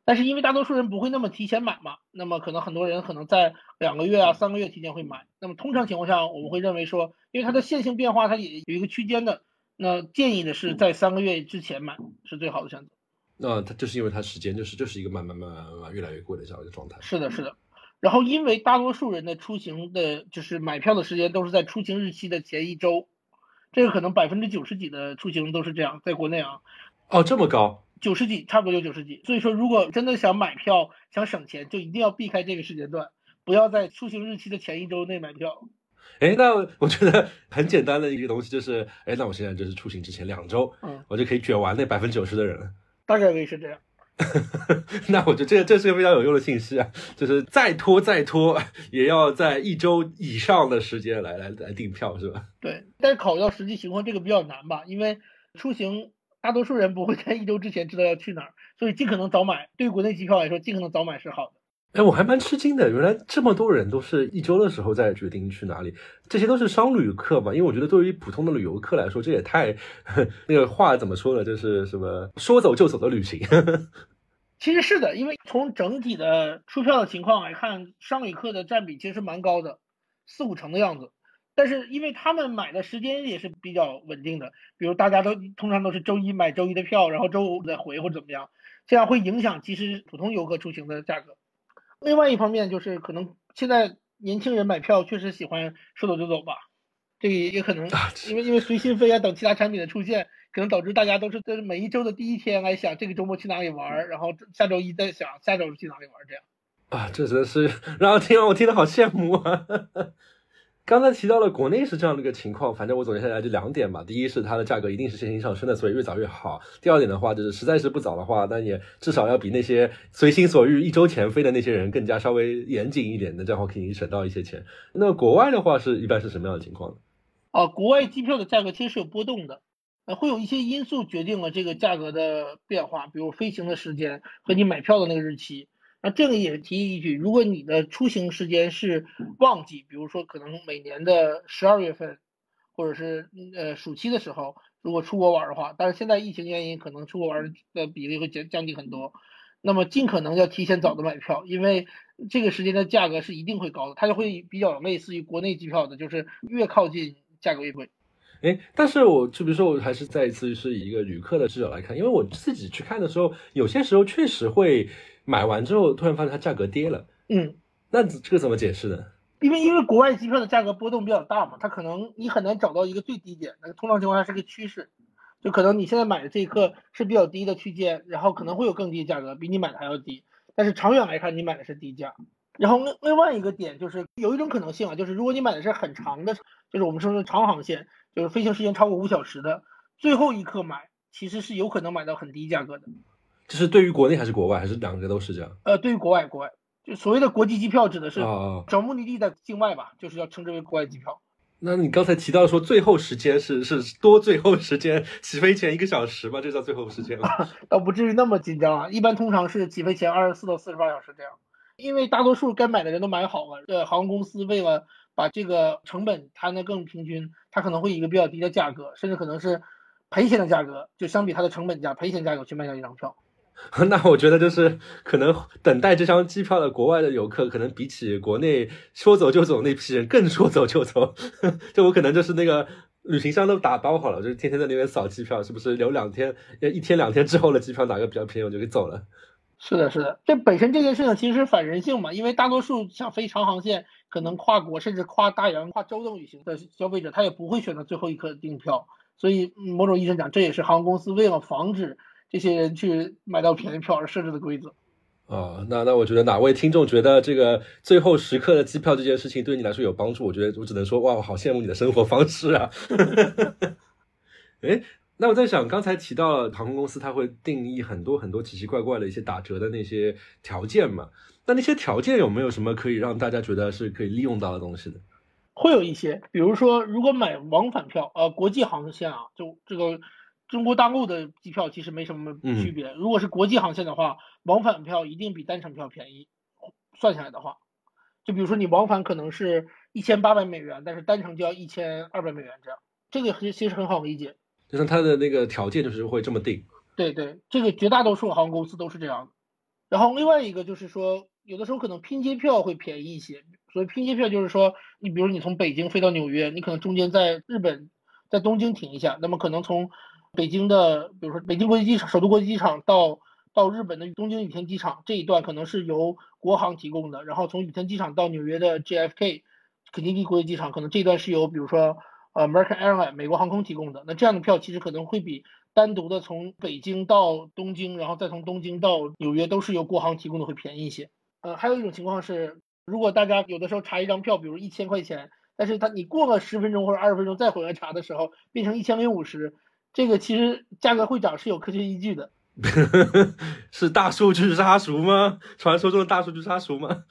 但是因为大多数人不会那么提前买嘛，那么可能很多人可能在两个月啊、三个月提前会买。那么通常情况下，我们会认为说，因为它的线性变化它也有一个区间的，那建议的是在三个月之前买是最好的选择。那它就是因为它时间就是就是一个慢慢慢慢慢慢越来越贵的这样一个状态。是的，是的。然后，因为大多数人的出行的，就是买票的时间都是在出行日期的前一周，这个可能百分之九十几的出行都是这样，在国内啊。哦，这么高？九十几，差不多就九十几。所以说，如果真的想买票、想省钱，就一定要避开这个时间段，不要在出行日期的前一周内买票。哎，那我觉得很简单的一个东西就是，哎，那我现在就是出行之前两周，嗯，我就可以卷完那百分之九十的人了。大概率是这样。那我觉得这这是个非常有用的信息啊，就是再拖再拖，也要在一周以上的时间来来来订票，是吧？对，但是考虑到实际情况，这个比较难吧？因为出行大多数人不会在一周之前知道要去哪儿，所以尽可能早买。对于国内机票来说，尽可能早买是好的。哎，我还蛮吃惊的，原来这么多人都是一周的时候再决定去哪里，这些都是商旅客嘛？因为我觉得对于普通的旅游客来说，这也太那个话怎么说呢？就是什么说走就走的旅行。其实是的，因为从整体的出票的情况来看，商旅客的占比其实蛮高的，四五成的样子。但是因为他们买的时间也是比较稳定的，比如大家都通常都是周一买周一的票，然后周五再回或者怎么样，这样会影响其实普通游客出行的价格。另外一方面就是可能现在年轻人买票确实喜欢说走就走吧，这也也可能因为因为随心飞啊等其他产品的出现。可能导致大家都是在每一周的第一天来想这个周末去哪里玩，然后下周一再想下周去哪里玩，这样啊，这真是 让我听完我听得好羡慕啊！刚才提到了国内是这样的一个情况，反正我总结下来就两点吧。第一是它的价格一定是线性上升的，所以越早越好。第二点的话就是实在是不早的话，那也至少要比那些随心所欲一周前飞的那些人更加稍微严谨一点那，这样话可以省到一些钱。那国外的话是一般是什么样的情况呢？啊，国外机票的价格其实是有波动的。呃，会有一些因素决定了这个价格的变化，比如飞行的时间和你买票的那个日期。这个也提一句，如果你的出行时间是旺季，比如说可能每年的十二月份，或者是呃暑期的时候，如果出国玩的话，但是现在疫情原因，可能出国玩的比例会降降低很多。那么尽可能要提前早的买票，因为这个时间的价格是一定会高的，它就会比较类似于国内机票的，就是越靠近价格越贵。哎，但是我就比如说，我还是再一次是以一个旅客的视角来看，因为我自己去看的时候，有些时候确实会。买完之后，突然发现它价格跌了。嗯，那这个怎么解释呢？因为因为国外机票的价格波动比较大嘛，它可能你很难找到一个最低点。那通常情况下是个趋势，就可能你现在买的这一刻是比较低的区间，然后可能会有更低的价格，比你买的还要低。但是长远来看，你买的是低价。然后另另外一个点就是有一种可能性啊，就是如果你买的是很长的，就是我们说的长航线，就是飞行时间超过五小时的，最后一刻买其实是有可能买到很低价格的。这是对于国内还是国外，还是两个都是这样？呃，对于国外，国外就所谓的国际机票指的是找目的地在境外吧，就是要称之为国外机票。那你刚才提到说最后时间是是多最后时间，起飞前一个小时吧？这叫最后时间吗？倒不至于那么紧张啊，一般通常是起飞前二十四到四十八小时这样。因为大多数该买的人都买好了，呃，航空公司为了把这个成本摊得更平均，它可能会以一个比较低的价格，甚至可能是赔钱的价格，就相比它的成本价赔钱价格去卖掉一张票。那我觉得就是可能等待这张机票的国外的游客，可能比起国内说走就走那批人更说走就走。就我可能就是那个旅行箱都打包好了，就是天天在那边扫机票，是不是留两天？一天两天之后的机票哪个比较便宜，我就给走了。是的，是的，这本身这件事情其实反人性嘛，因为大多数像飞长航线、可能跨国甚至跨大洋、跨洲的旅行的消费者，他也不会选择最后一刻订票。所以某种意义上讲，这也是航空公司为了防止。这些人去买到便宜票而设置的规则，啊，那那我觉得哪位听众觉得这个最后时刻的机票这件事情对你来说有帮助？我觉得我只能说，哇，我好羡慕你的生活方式啊！哎，那我在想，刚才提到了航空公司，它会定义很多很多奇奇怪怪的一些打折的那些条件嘛？那那些条件有没有什么可以让大家觉得是可以利用到的东西呢？会有一些，比如说，如果买往返票，呃，国际航线啊，就这个。中国大陆的机票其实没什么区别。如果是国际航线的话，往返票一定比单程票便宜。算下来的话，就比如说你往返可能是一千八百美元，但是单程就要一千二百美元这样。这个其实很好理解，就是它的那个条件就是会这么定。对对，这个绝大多数航空公司都是这样的。然后另外一个就是说，有的时候可能拼接票会便宜一些。所以拼接票就是说，你比如你从北京飞到纽约，你可能中间在日本在东京停一下，那么可能从北京的，比如说北京国际机场、首都国际机场到到日本的东京羽田机场这一段，可能是由国航提供的。然后从羽田机场到纽约的 JFK 肯尼迪国际机场，可能这一段是由比如说呃 American Airlines 美国航空提供的。那这样的票其实可能会比单独的从北京到东京，然后再从东京到纽约都是由国航提供的会便宜一些。呃，还有一种情况是，如果大家有的时候查一张票，比如一千块钱，但是他你过了十分钟或者二十分钟再回来查的时候，变成一千零五十。这个其实价格会涨是有科学依据的，是大数据杀熟吗？传说中的大数据杀熟吗？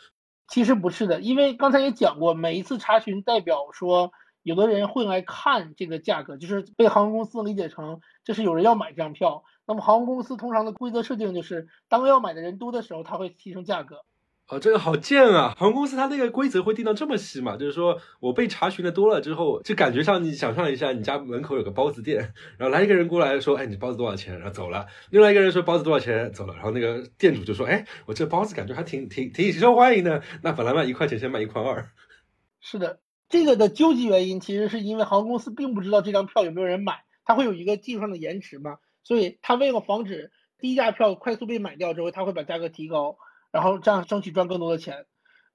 其实不是的，因为刚才也讲过，每一次查询代表说有的人会来看这个价格，就是被航空公司理解成这是有人要买这张票。那么航空公司通常的规则设定就是，当要买的人多的时候，它会提升价格。哦，这个好贱啊！航空公司它那个规则会定到这么细嘛？就是说我被查询的多了之后，就感觉像你想象一下，你家门口有个包子店，然后来一个人过来说，哎，你包子多少钱？然后走了。另外一个人说包子多少钱？走了。然后那个店主就说，哎，我这包子感觉还挺挺挺受欢迎的。那本来卖一块钱，先卖一块二。是的，这个的究极原因其实是因为航空公司并不知道这张票有没有人买，它会有一个技术上的延迟嘛，所以它为了防止低价票快速被买掉之后，它会把价格提高。然后这样争取赚更多的钱，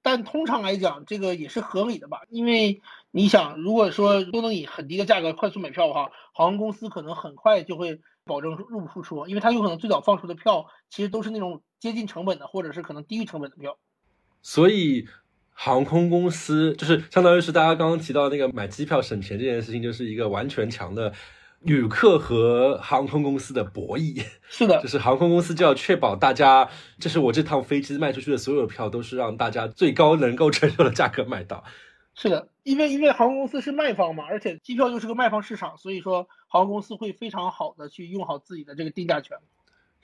但通常来讲，这个也是合理的吧？因为你想，如果说都能以很低的价格快速买票的话，航空公司可能很快就会保证入不敷出，因为它有可能最早放出的票其实都是那种接近成本的，或者是可能低于成本的票。所以，航空公司就是相当于是大家刚刚提到那个买机票省钱这件事情，就是一个完全强的。旅客和航空公司的博弈是的，就是航空公司就要确保大家，就是我这趟飞机卖出去的所有票都是让大家最高能够承受的价格买到。是的，因为因为航空公司是卖方嘛，而且机票又是个卖方市场，所以说航空公司会非常好的去用好自己的这个定价权。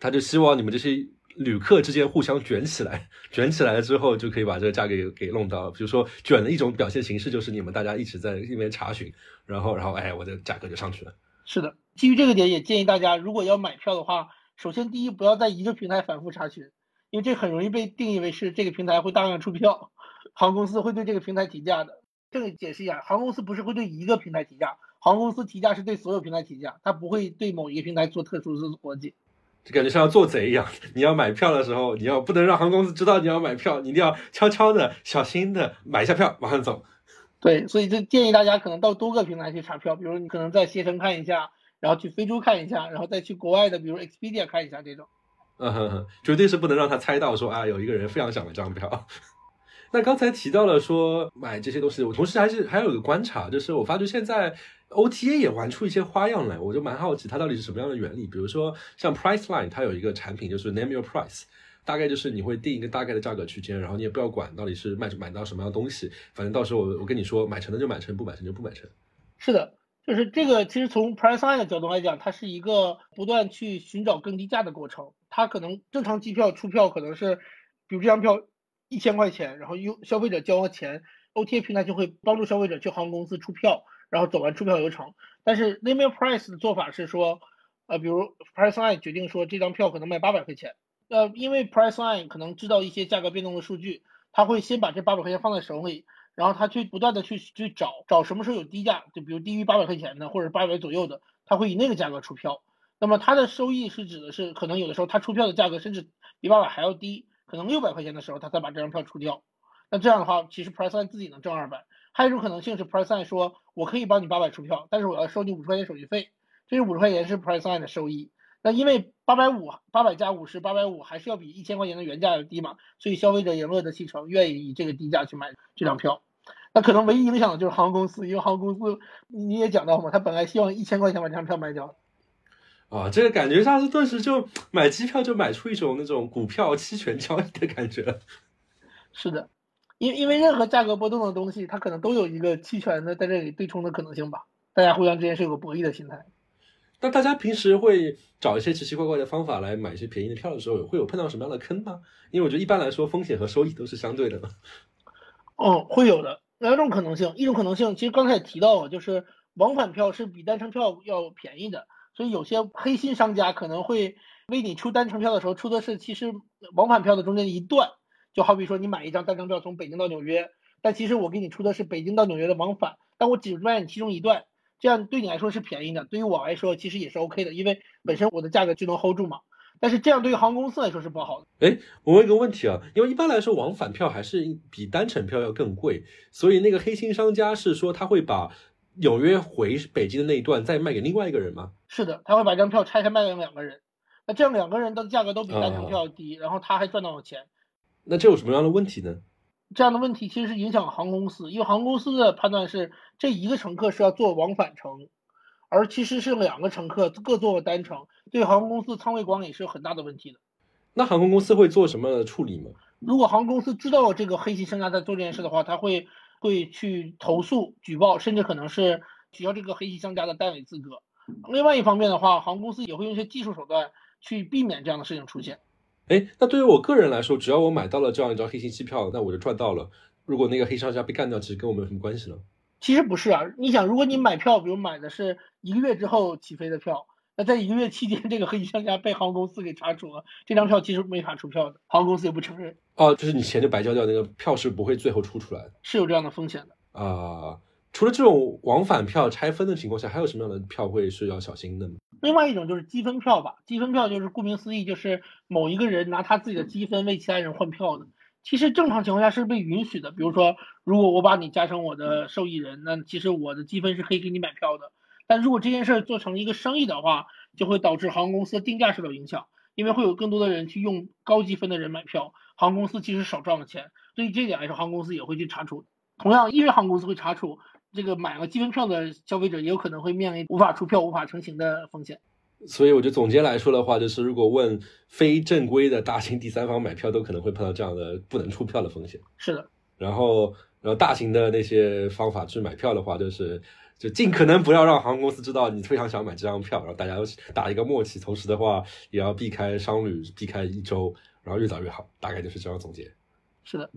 他就希望你们这些旅客之间互相卷起来，卷起来了之后就可以把这个价格给给弄到。比如说卷的一种表现形式就是你们大家一直在那边查询，然后然后哎，我的价格就上去了。是的，基于这个点，也建议大家如果要买票的话，首先第一不要在一个平台反复查询，因为这很容易被定义为是这个平台会大量出票，航空公司会对这个平台提价的。这个解释一下，航空公司不是会对一个平台提价，航空公司提价是对所有平台提价，它不会对某一个平台做特殊的逻辑。就感觉像做贼一样，你要买票的时候，你要不能让航空公司知道你要买票，你一定要悄悄的、小心的买一下票，马上走。对，所以就建议大家可能到多个平台去查票，比如你可能在携程看一下，然后去飞猪看一下，然后再去国外的，比如 Expedia 看一下这种。嗯哼哼，绝对是不能让他猜到说啊，有一个人非常想买张票。那刚才提到了说买这些东西，我同时还是还有一个观察，就是我发觉现在 OTA 也玩出一些花样来，我就蛮好奇它到底是什么样的原理。比如说像 Priceline，它有一个产品就是 Name Your Price，大概就是你会定一个大概的价格区间，然后你也不要管到底是卖买到什么样的东西，反正到时候我我跟你说买成的就买成，不买成就不买成。是的，就是这个其实从 Priceline 的角度来讲，它是一个不断去寻找更低价的过程。它可能正常机票出票可能是，比如这张票。一千块钱，然后用消费者交了钱，OTA 平台就会帮助消费者去航空公司出票，然后走完出票流程。但是 Name Price 的做法是说，呃，比如 Priceline 决定说这张票可能卖八百块钱，呃，因为 Priceline 可能知道一些价格变动的数据，他会先把这八百块钱放在手里，然后他去不断的去去找找什么时候有低价，就比如低于八百块钱的或者八百左右的，他会以那个价格出票。那么他的收益是指的是可能有的时候他出票的价格甚至比八百还要低。可能六百块钱的时候，他再把这张票出掉，那这样的话，其实 Priceline 自己能挣二百。还有一种可能性是 Priceline 说，我可以帮你八百出票，但是我要收你五十块钱手续费，这五十块钱是 Priceline 的收益。那因为八百五，八百加五十，八百五还是要比一千块钱的原价要低嘛，所以消费者也乐得其成，愿意以这个低价去买这张票。那可能唯一影响的就是航空公司，因为航空公司你也讲到嘛，他本来希望一千块钱把这张票卖掉。啊，这个感觉上是顿时就买机票就买出一种那种股票期权交易的感觉。是的，因因为任何价格波动的东西，它可能都有一个期权的在这里对冲的可能性吧。大家互相之间是有个博弈的心态。那大家平时会找一些奇奇怪怪的方法来买一些便宜的票的时候，会有碰到什么样的坑吗？因为我觉得一般来说风险和收益都是相对的嘛。嗯，会有的两种可能性，一种可能性其实刚才也提到了，就是往返票是比单程票要便宜的。所以有些黑心商家可能会为你出单程票的时候出的是其实往返票的中间一段，就好比说你买一张单程票从北京到纽约，但其实我给你出的是北京到纽约的往返，但我只卖你其中一段，这样对你来说是便宜的，对于我来说其实也是 OK 的，因为本身我的价格就能 hold 住嘛。但是这样对于航空公司来说是不好的。哎，我问一个问题啊，因为一般来说往返票还是比单程票要更贵，所以那个黑心商家是说他会把。纽约回北京的那一段再卖给另外一个人吗？是的，他会把这张票拆开卖给两个人，那这样两个人的价格都比单程票低，然后他还赚到了钱。那这有什么样的问题呢？这样的问题其实是影响航空公司，因为航空公司的判断是这一个乘客是要坐往返程，而其实是两个乘客各坐单程，对航空公司仓位管理是有很大的问题的。那航空公司会做什么处理吗？如果航空公司知道这个黑心商家在做这件事的话，他会。会去投诉、举报，甚至可能是取消这个黑心商家的单位资格。另外一方面的话，航空公司也会用一些技术手段去避免这样的事情出现。哎，那对于我个人来说，只要我买到了这样一张黑心机票，那我就赚到了。如果那个黑商家被干掉，其实跟我们有什么关系呢？其实不是啊，你想，如果你买票，比如买的是一个月之后起飞的票，那在一个月期间，这个黑心商家被航空公司给查处了，这张票其实没法出票的，航空公司也不承认。哦，就是你钱就白交掉，那个票是不会最后出出来的，是有这样的风险的啊。除了这种往返票拆分的情况下，还有什么样的票会是要小心的呢？另外一种就是积分票吧，积分票就是顾名思义，就是某一个人拿他自己的积分为其他人换票的。其实正常情况下是被允许的，比如说，如果我把你加成我的受益人，那其实我的积分是可以给你买票的。但如果这件事做成一个生意的话，就会导致航空公司定价受到影响，因为会有更多的人去用高积分的人买票。航空公司其实少赚了钱，所以这点来说，航空公司也会去查处。同样，因为航空公司会查处这个买了积分票的消费者，也有可能会面临无法出票、无法成行的风险。所以，我就总结来说的话，就是如果问非正规的大型第三方买票，都可能会碰到这样的不能出票的风险。是的。然后，然后大型的那些方法去买票的话，就是就尽可能不要让航空公司知道你非常想买这张票，然后大家打一个默契，同时的话也要避开商旅，避开一周，然后越早越好，大概就是这样总结。是的。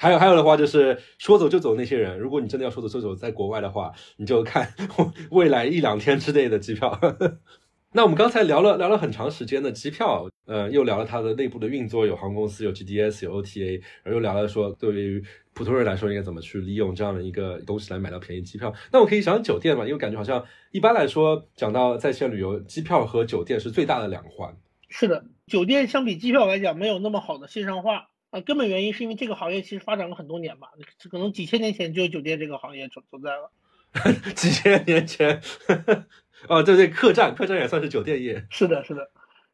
还有还有的话就是说走就走那些人，如果你真的要说走就走，在国外的话，你就看 未来一两天之内的机票。那我们刚才聊了聊了很长时间的机票，呃，又聊了它的内部的运作，有航空公司，有 GDS，有 OTA，然后又聊了说对于普通人来说应该怎么去利用这样的一个东西来买到便宜机票。那我可以讲酒店嘛，因为感觉好像一般来说讲到在线旅游，机票和酒店是最大的两环。是的，酒店相比机票来讲没有那么好的线上化。啊，根本原因是因为这个行业其实发展了很多年吧，可能几千年前就有酒店这个行业存存在了。几千年前，哦，对对，客栈，客栈也算是酒店业。是的，是的。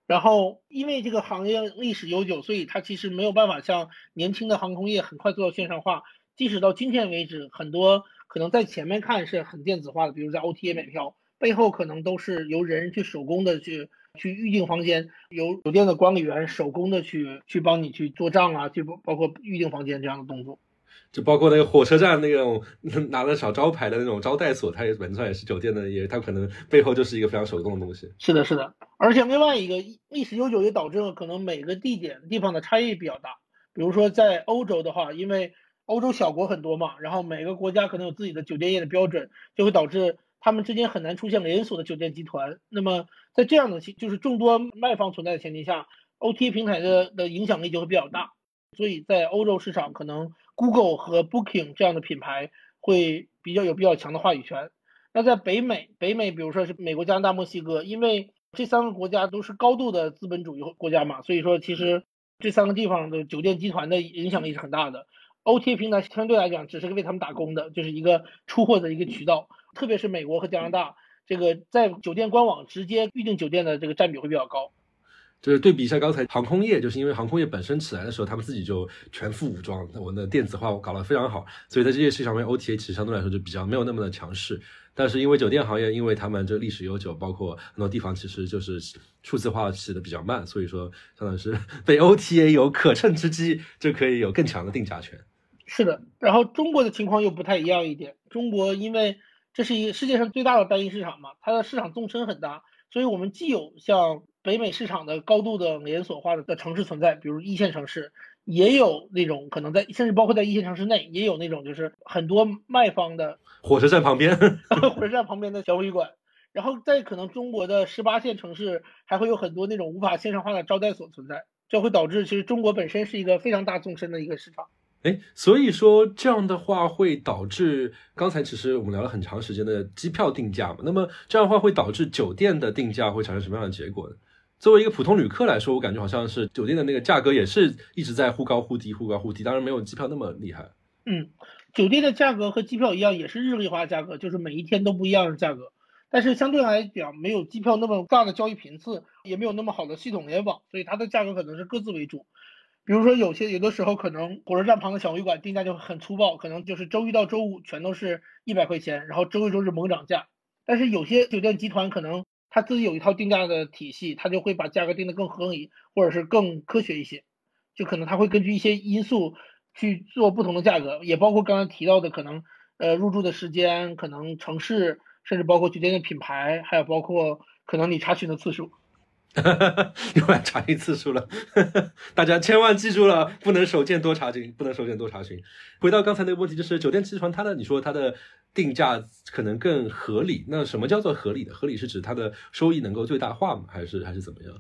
然后因为这个行业历史悠久，所以它其实没有办法像年轻的航空业很快做到线上化。即使到今天为止，很多可能在前面看是很电子化的，比如在 OTA 买票，背后可能都是由人去手工的去。去预订房间，由酒店的管理员手工的去去帮你去做账啊，去包包括预订房间这样的动作，就包括那个火车站那种拿了小招牌的那种招待所，它也本质上也是酒店的，也它可能背后就是一个非常手动的东西。是的，是的，而且另外一个历史悠久也导致了可能每个地点地方的差异比较大。比如说在欧洲的话，因为欧洲小国很多嘛，然后每个国家可能有自己的酒店业的标准，就会导致。他们之间很难出现连锁的酒店集团。那么，在这样的就是众多卖方存在的前提下，OTA 平台的的影响力就会比较大。所以在欧洲市场，可能 Google 和 Booking 这样的品牌会比较有比较强的话语权。那在北美，北美比如说是美国、加拿大、墨西哥，因为这三个国家都是高度的资本主义国家嘛，所以说其实这三个地方的酒店集团的影响力是很大的。OTA 平台相对来讲只是个为他们打工的，就是一个出货的一个渠道。特别是美国和加拿大，这个在酒店官网直接预订酒店的这个占比会比较高。就是对比一下刚才航空业，就是因为航空业本身起来的时候，他们自己就全副武装，我们的电子化我搞得非常好，所以在这些事情上面，OTA 其实相对来说就比较没有那么的强势。但是因为酒店行业，因为他们这历史悠久，包括很多地方其实就是数字化起的比较慢，所以说相当于是 被 OTA 有可乘之机，就可以有更强的定价权。是的，然后中国的情况又不太一样一点，中国因为。这是一个世界上最大的单一市场嘛，它的市场纵深很大，所以我们既有像北美市场的高度的连锁化的的城市存在，比如一线城市，也有那种可能在甚至包括在一线城市内，也有那种就是很多卖方的火车站旁边，火车站旁边的小旅馆，然后在可能中国的十八线城市还会有很多那种无法线上化的招待所存在，这会导致其实中国本身是一个非常大纵深的一个市场。哎，所以说这样的话会导致刚才其实我们聊了很长时间的机票定价嘛，那么这样的话会导致酒店的定价会产生什么样的结果呢？作为一个普通旅客来说，我感觉好像是酒店的那个价格也是一直在忽高忽低，忽高忽低，当然没有机票那么厉害。嗯，酒店的价格和机票一样，也是日历化价格，就是每一天都不一样的价格，但是相对来讲没有机票那么大的交易频次，也没有那么好的系统联网，所以它的价格可能是各自为主。比如说，有些有的时候可能火车站旁的小旅馆定价就很粗暴，可能就是周一到周五全都是一百块钱，然后周一周日猛涨价。但是有些酒店集团可能他自己有一套定价的体系，他就会把价格定得更合理，或者是更科学一些。就可能他会根据一些因素去做不同的价格，也包括刚才提到的可能呃入住的时间、可能城市，甚至包括酒店的品牌，还有包括可能你查询的次数。又来查询次数了，大家千万记住了，不能手贱多查询，不能手贱多查询。回到刚才那个问题，就是酒店集团它的，你说它的定价可能更合理，那什么叫做合理的？合理是指它的收益能够最大化吗？还是还是怎么样？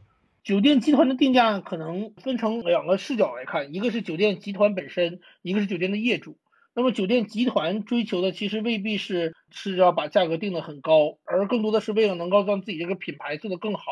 酒店集团的定价可能分成两个视角来看，一个是酒店集团本身，一个是酒店的业主。那么酒店集团追求的其实未必是是要把价格定得很高，而更多的是为了能够让自己这个品牌做得更好。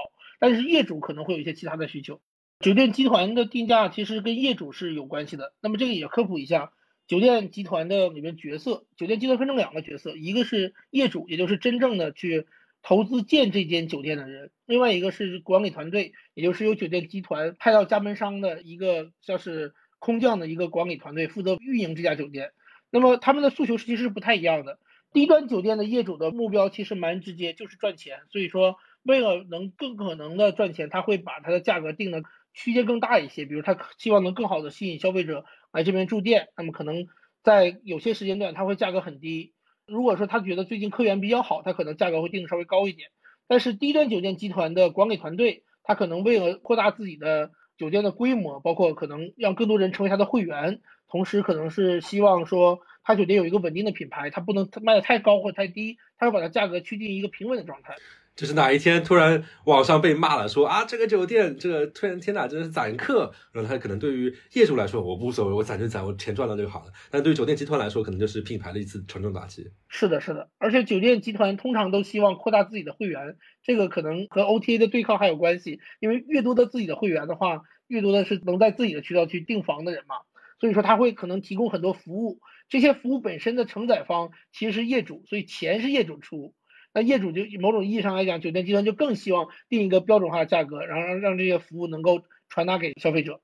但是业主可能会有一些其他的需求，酒店集团的定价其实跟业主是有关系的。那么这个也科普一下，酒店集团的里面角色，酒店集团分成两个角色，一个是业主，也就是真正的去投资建这间酒店的人；另外一个是管理团队，也就是由酒店集团派到加盟商的一个像是空降的一个管理团队，负责运营这家酒店。那么他们的诉求其实是不太一样的。低端酒店的业主的目标其实蛮直接，就是赚钱，所以说。为了能更可能的赚钱，他会把它的价格定的区间更大一些。比如他希望能更好的吸引消费者来这边住店，那么可能在有些时间段他会价格很低。如果说他觉得最近客源比较好，他可能价格会定的稍微高一点。但是低端酒店集团的管理团队，他可能为了扩大自己的酒店的规模，包括可能让更多人成为他的会员，同时可能是希望说他酒店有一个稳定的品牌，他不能卖的太高或太低，他要把它价格趋近一个平稳的状态。就是哪一天突然网上被骂了，说啊这个酒店这个突然天哪，真是宰客。然后他可能对于业主来说我无所谓，我攒就攒，我钱赚了就好了。但对于酒店集团来说，可能就是品牌的一次沉重打击。是的，是的。而且酒店集团通常都希望扩大自己的会员，这个可能和 OTA 的对抗还有关系。因为越多的自己的会员的话，越多的是能在自己的渠道去订房的人嘛。所以说他会可能提供很多服务，这些服务本身的承载方其实是业主，所以钱是业主出。那业主就某种意义上来讲，酒店集团就更希望定一个标准化的价格，然后让让这些服务能够传达给消费者。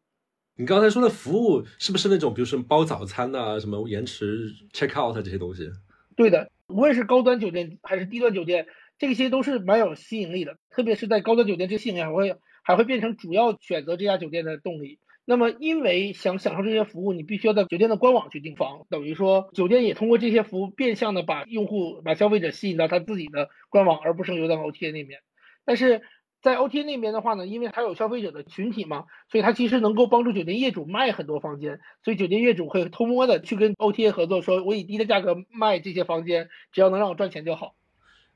你刚才说的服务是不是那种，比如说包早餐呐，什么延迟 check out 这些东西？对的，无论是高端酒店还是低端酒店，这些都是蛮有吸引力的。特别是在高端酒店，这吸引力还会还会变成主要选择这家酒店的动力。那么，因为想享受这些服务，你必须要在酒店的官网去订房，等于说酒店也通过这些服务变相的把用户、把消费者吸引到他自己的官网，而不是留在 OTA 那边。但是在 OTA 那边的话呢，因为它有消费者的群体嘛，所以它其实能够帮助酒店业主卖很多房间，所以酒店业主会偷摸的去跟 OTA 合作，说我以低的价格卖这些房间，只要能让我赚钱就好。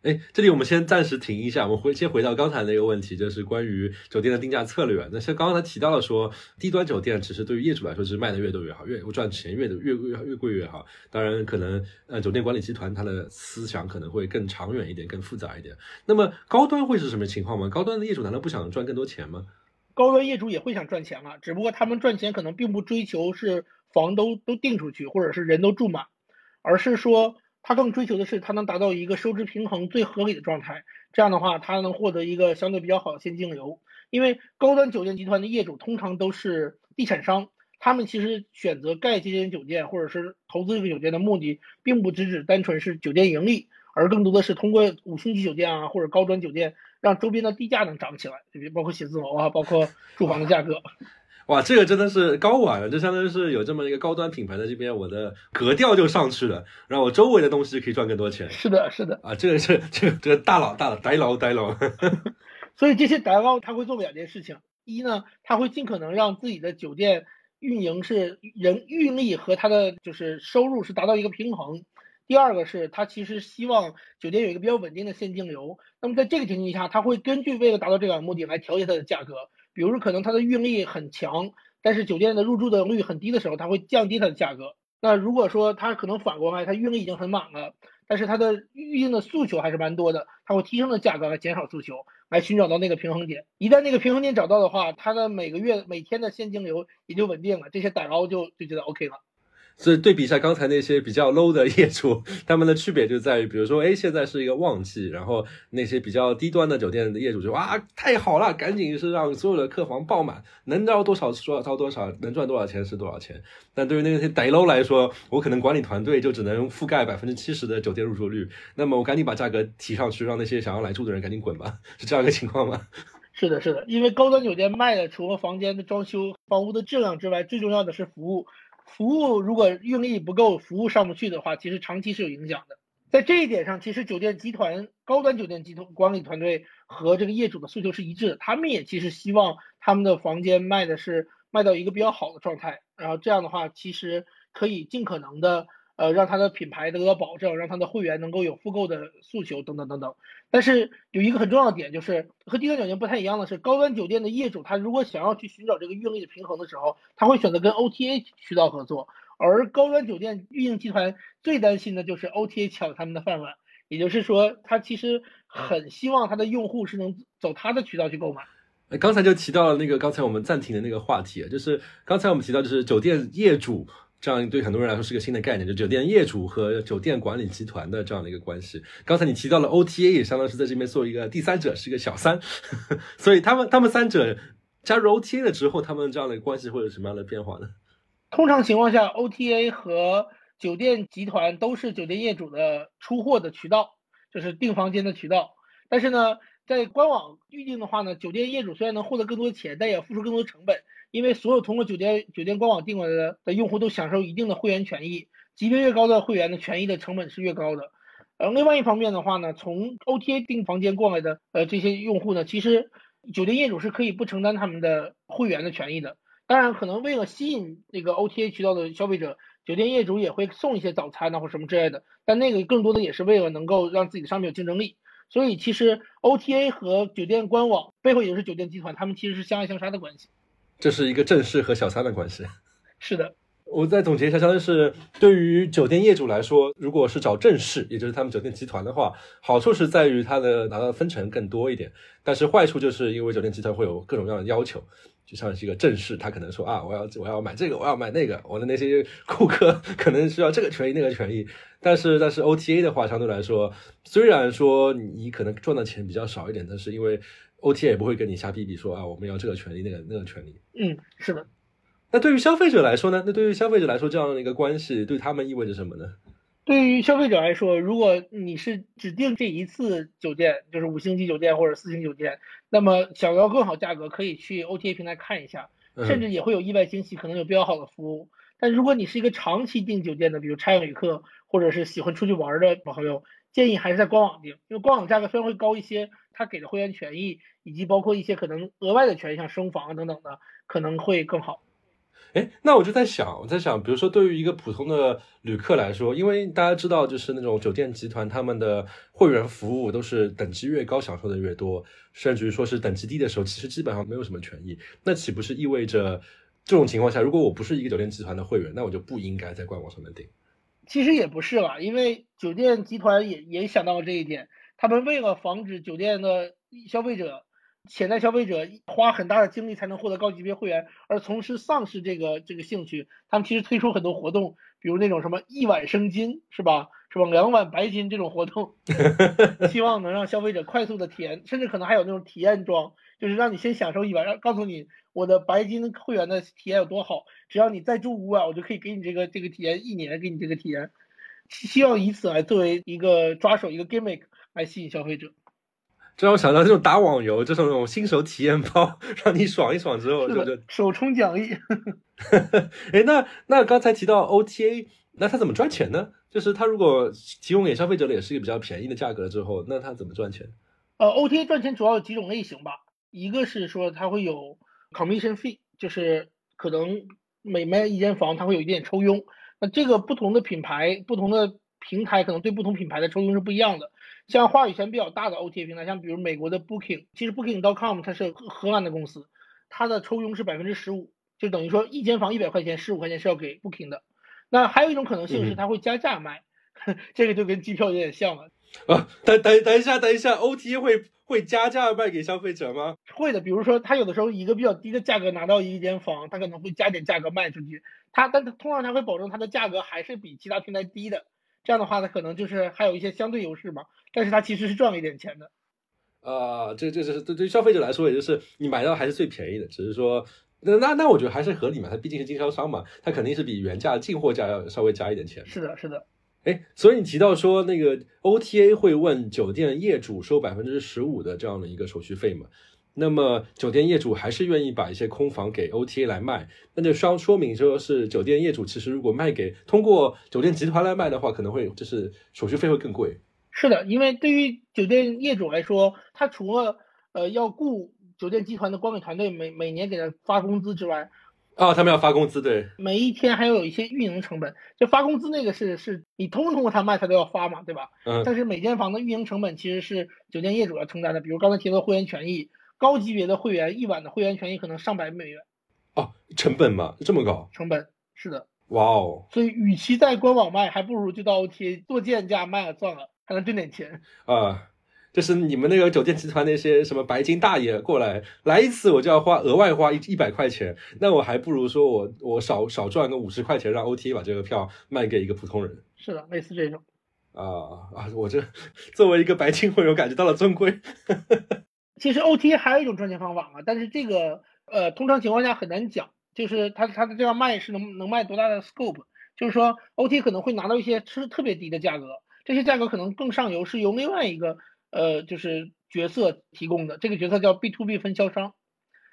哎，这里我们先暂时停一下，我们回先回到刚才那个问题，就是关于酒店的定价策略。那像刚刚才提到了说，低端酒店其实对于业主来说是卖的越多越好，越赚钱越的越越越贵越好。当然，可能呃酒店管理集团它的思想可能会更长远一点，更复杂一点。那么高端会是什么情况吗？高端的业主难道不想赚更多钱吗？高端业主也会想赚钱啊，只不过他们赚钱可能并不追求是房都都订出去，或者是人都住满，而是说。他更追求的是，他能达到一个收支平衡最合理的状态。这样的话，他能获得一个相对比较好的现金流。因为高端酒店集团的业主通常都是地产商，他们其实选择盖这间酒店或者是投资这个酒店的目的，并不只只单纯是酒店盈利，而更多的是通过五星级酒店啊或者高端酒店，让周边的地价能涨起来，包括写字楼啊，包括住房的价格。哇，这个真的是高玩了，就相当于是有这么一个高端品牌在这边，我的格调就上去了，然后我周围的东西可以赚更多钱。是的，是的，啊，这个是这个这个大佬大佬呆佬呆佬。所以这些呆佬他会做两件事情：一呢，他会尽可能让自己的酒店运营是人运力和他的就是收入是达到一个平衡；第二个是他其实希望酒店有一个比较稳定的现金流。那么在这个前提下，他会根据为了达到这个目的来调节它的价格。比如说，可能它的运力很强，但是酒店的入住的率很低的时候，它会降低它的价格。那如果说它可能反过来，它运力已经很满了，但是它的预定的诉求还是蛮多的，它会提升的价格来减少诉求，来寻找到那个平衡点。一旦那个平衡点找到的话，它的每个月每天的现金流也就稳定了，这些打捞就就觉得 OK 了。所以对比一下刚才那些比较 low 的业主，他们的区别就在于，比如说，哎，现在是一个旺季，然后那些比较低端的酒店的业主就哇，太好了，赶紧是让所有的客房爆满，能招多少说招多少，能赚多少钱是多少钱。但对于那些歹 low 来说，我可能管理团队就只能覆盖百分之七十的酒店入住率，那么我赶紧把价格提上去，让那些想要来住的人赶紧滚吧，是这样一个情况吗？是的，是的，因为高端酒店卖的除了房间的装修、房屋的质量之外，最重要的是服务。服务如果运力不够，服务上不去的话，其实长期是有影响的。在这一点上，其实酒店集团、高端酒店集团管理团队和这个业主的诉求是一致的。他们也其实希望他们的房间卖的是卖到一个比较好的状态，然后这样的话，其实可以尽可能的。呃，让他的品牌得到保证，让他的会员能够有复购的诉求，等等等等。但是有一个很重要的点，就是和低端酒店不太一样的是，高端酒店的业主他如果想要去寻找这个运力的平衡的时候，他会选择跟 OTA 渠道合作。而高端酒店运营集团最担心的就是 OTA 抢他们的饭碗，也就是说，他其实很希望他的用户是能走他的渠道去购买。刚才就提到了那个刚才我们暂停的那个话题，就是刚才我们提到就是酒店业主。这样对很多人来说是个新的概念，就酒店业主和酒店管理集团的这样的一个关系。刚才你提到了 OTA，也相当于是在这边做一个第三者，是一个小三。所以他们他们三者加入 OTA 了之后，他们这样的关系会有什么样的变化呢？通常情况下，OTA 和酒店集团都是酒店业主的出货的渠道，就是订房间的渠道。但是呢，在官网预订的话呢，酒店业主虽然能获得更多钱，但也付出更多的成本。因为所有通过酒店酒店官网订过来的的用户都享受一定的会员权益，级别越高的会员的权益的成本是越高的。呃，另外一方面的话呢，从 OTA 订房间过来的呃这些用户呢，其实酒店业主是可以不承担他们的会员的权益的。当然，可能为了吸引这个 OTA 渠道的消费者，酒店业主也会送一些早餐呐或什么之类的。但那个更多的也是为了能够让自己的商品有竞争力。所以其实 OTA 和酒店官网背后也是酒店集团，他们其实是相爱相杀的关系。这是一个正式和小三的关系。是的。我再总结一下，相当于是对于酒店业主来说，如果是找正式，也就是他们酒店集团的话，好处是在于他的拿到分成更多一点，但是坏处就是因为酒店集团会有各种各样的要求，就像是一个正式，他可能说啊，我要我要买这个，我要买那个，我的那些顾客 可能需要这个权益那个权益，但是但是 OTA 的话，相对来说，虽然说你可能赚的钱比较少一点，但是因为 OTA 也不会跟你瞎逼逼说啊，我们要这个权利那个那个权利。嗯，是的。那对于消费者来说呢？那对于消费者来说，这样的一个关系对他们意味着什么呢？对于消费者来说，如果你是指定这一次酒店，就是五星级酒店或者四星酒店，那么想要更好价格，可以去 OTA 平台看一下，甚至也会有意外惊喜，可能有比较好的服务。但如果你是一个长期订酒店的，比如差旅客或者是喜欢出去玩的朋友，建议还是在官网订，因为官网价格虽然会高一些，它给的会员权益以及包括一些可能额外的权益，像升房等等的，可能会更好。哎，那我就在想，我在想，比如说对于一个普通的旅客来说，因为大家知道，就是那种酒店集团他们的会员服务都是等级越高享受的越多，甚至于说是等级低的时候，其实基本上没有什么权益。那岂不是意味着这种情况下，如果我不是一个酒店集团的会员，那我就不应该在官网上面订？其实也不是啦，因为酒店集团也也想到了这一点，他们为了防止酒店的消费者。潜在消费者花很大的精力才能获得高级别会员，而从事丧失这个这个兴趣。他们其实推出很多活动，比如那种什么一晚生金，是吧？是吧？两碗白金这种活动，希望能让消费者快速的体验，甚至可能还有那种体验装，就是让你先享受一晚，让告诉你我的白金会员的体验有多好，只要你再住五晚，我就可以给你这个这个体验一年，给你这个体验，希望以此来作为一个抓手，一个 gimmick 来吸引消费者。这让我想到这种打网游，这种那种新手体验包，让你爽一爽之后就就首充奖励。哎，那那刚才提到 OTA，那他怎么赚钱呢？就是他如果提供给消费者的也是一个比较便宜的价格之后，那他怎么赚钱？呃，OTA 赚钱主要有几种类型吧，一个是说它会有 commission fee，就是可能每卖一间房，它会有一点抽佣。那这个不同的品牌、不同的平台，可能对不同品牌的抽佣是不一样的。像话语权比较大的 OTA 平台，像比如美国的 Booking，其实 Booking.com 它是荷兰的公司，它的抽佣是百分之十五，就等于说一间房一百块钱，十五块钱是要给 Booking 的。那还有一种可能性是它会加价卖，这个就跟机票有点像了。啊，等等等一下，等一下，OTA 会会加价卖给消费者吗？会的，比如说他有的时候一个比较低的价格拿到一间房，他可能会加点价格卖出去，他但他通常他会保证他的价格还是比其他平台低的。这样的话，它可能就是还有一些相对优势嘛，但是它其实是赚了一点钱的。啊，这这这是对对消费者来说，也就是你买到还是最便宜的，只是说那那那我觉得还是合理嘛，它毕竟是经销商嘛，它肯定是比原价进货价要稍微加一点钱。是的，是的。哎，所以你提到说那个 OTA 会问酒店业主收百分之十五的这样的一个手续费嘛？那么酒店业主还是愿意把一些空房给 OTA 来卖，那就说说明说是酒店业主其实如果卖给通过酒店集团来卖的话，可能会就是手续费会更贵。是的，因为对于酒店业主来说，他除了呃要雇酒店集团的管理团队每每年给他发工资之外，啊，他们要发工资，对，每一天还要有一些运营成本。就发工资那个是是你通不通过他卖，他都要发嘛，对吧？嗯。但是每间房的运营成本其实是酒店业主要承担的，比如刚才提到会员权益。高级别的会员一晚的会员权益可能上百美元，哦，成本嘛这么高？成本是的，哇哦！所以与其在官网卖，还不如就到 OTA 做贱价卖了算了，还能挣点钱啊！就是你们那个酒店集团那些什么白金大爷过来来一次，我就要花额外花一一百块钱，那我还不如说我我少少赚个五十块钱，让 OTA 把这个票卖给一个普通人。是的，类似这种。啊啊！我这作为一个白金会员，感觉到了尊贵。其实 OT 还有一种赚钱方法嘛，但是这个呃，通常情况下很难讲，就是它它的这样卖是能能卖多大的 scope，就是说 OT 可能会拿到一些是特别低的价格，这些价格可能更上游是由另外一个呃就是角色提供的，这个角色叫 B to B 分销商，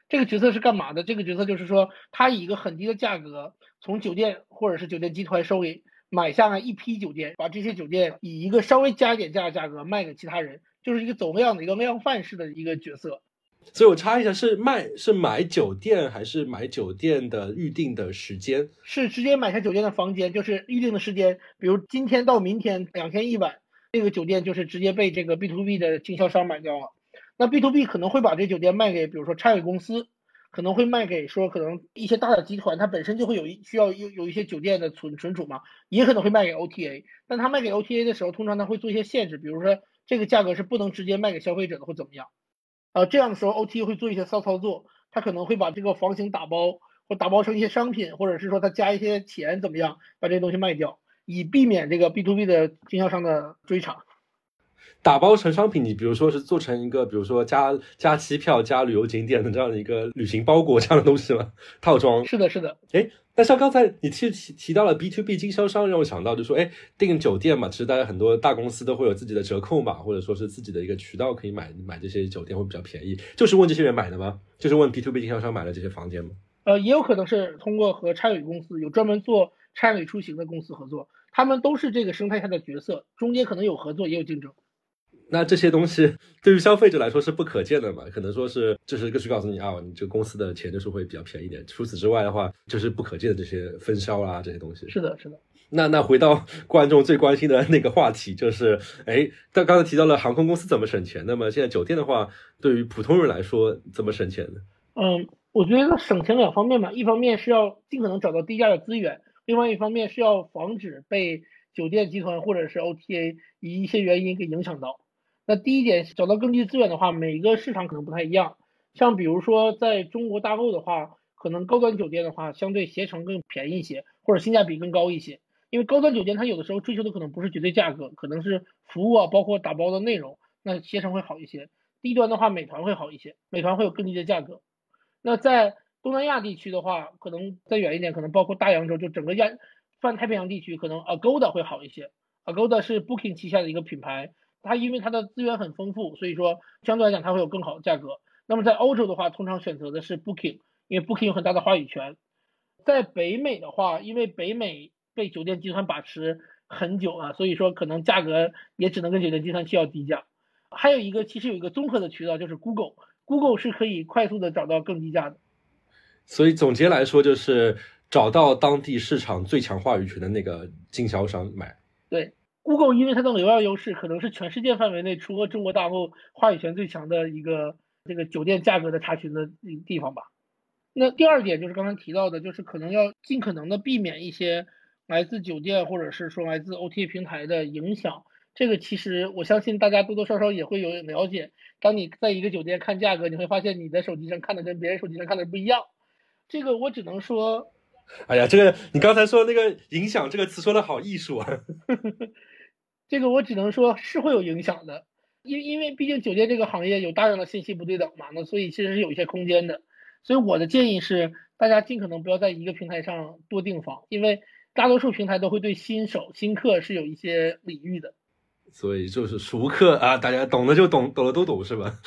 这个角色是干嘛的？这个角色就是说他以一个很低的价格从酒店或者是酒店集团收给买下来一批酒店，把这些酒店以一个稍微加一点价的价格卖给其他人，就是一个走量的一个量贩式的一个角色。所以我插一下，是卖是买酒店还是买酒店的预定的时间？是直接买下酒店的房间，就是预定的时间，比如今天到明天两天一晚，这个酒店就是直接被这个 B to B 的经销商买掉了。那 B to B 可能会把这酒店卖给，比如说差旅公司。可能会卖给说可能一些大的集团，它本身就会有一需要有有一些酒店的存存储嘛，也可能会卖给 OTA。但他卖给 OTA 的时候，通常他会做一些限制，比如说这个价格是不能直接卖给消费者的，或怎么样。呃，这样的时候 OTA 会做一些骚操作，他可能会把这个房型打包或打包成一些商品，或者是说他加一些钱怎么样，把这些东西卖掉，以避免这个 B to B 的经销商的追查。打包成商品，你比如说是做成一个，比如说加加机票、加旅游景点的这样的一个旅行包裹这样的东西吗？套装是的，是的。哎，那像刚才你提提提到了 B to B 经销商，让我想到就说，哎，订酒店嘛，其实大家很多大公司都会有自己的折扣嘛，或者说是自己的一个渠道可以买买这些酒店会比较便宜。就是问这些人买的吗？就是问 B to B 经销商买了这些房间吗？呃，也有可能是通过和差旅公司有专门做差旅出行的公司合作，他们都是这个生态下的角色，中间可能有合作，也有竞争。那这些东西对于消费者来说是不可见的嘛？可能说是就是就是告诉你啊，你这个公司的钱就是会比较便宜点。除此之外的话，就是不可见的这些分销啊，这些东西。是的，是的。那那回到观众最关心的那个话题，就是哎，但刚才提到了航空公司怎么省钱，那么现在酒店的话，对于普通人来说怎么省钱呢？嗯，我觉得省钱两方面嘛，一方面是要尽可能找到低价的资源，另外一方面是要防止被酒店集团或者是 OTA 以一些原因给影响到。那第一点，找到更低资源的话，每个市场可能不太一样。像比如说，在中国大陆的话，可能高端酒店的话，相对携程更便宜一些，或者性价比更高一些。因为高端酒店它有的时候追求的可能不是绝对价格，可能是服务啊，包括打包的内容。那携程会好一些。低端的话，美团会好一些，美团会有更低的价格。那在东南亚地区的话，可能再远一点，可能包括大洋洲，就整个亚泛太平洋地区，可能 Agoda 会好一些。Agoda 是 Booking 旗下的一个品牌。它因为它的资源很丰富，所以说相对来讲它会有更好的价格。那么在欧洲的话，通常选择的是 Booking，因为 Booking 有很大的话语权。在北美的话，因为北美被酒店集团把持很久啊，所以说可能价格也只能跟酒店集团需要低价。还有一个其实有一个综合的渠道就是 Google，Google 是可以快速的找到更低价的。所以总结来说就是找到当地市场最强话语权的那个经销商买。对。Google 因为它的流量优势，可能是全世界范围内除了中国大陆话语权最强的一个这个酒店价格的查询的地方吧。那第二点就是刚才提到的，就是可能要尽可能的避免一些来自酒店或者是说来自 OTA 平台的影响。这个其实我相信大家多多少少也会有了解。当你在一个酒店看价格，你会发现你的手机上看的跟别人手机上看的不一样。这个我只能说，哎呀，这个你刚才说那个影响这个词说的好艺术啊。这个我只能说是会有影响的，因因为毕竟酒店这个行业有大量的信息不对等嘛，那所以其实是有一些空间的。所以我的建议是，大家尽可能不要在一个平台上多订房，因为大多数平台都会对新手、新客是有一些礼遇的。所以就是熟客啊，大家懂的就懂，懂的都懂是吧？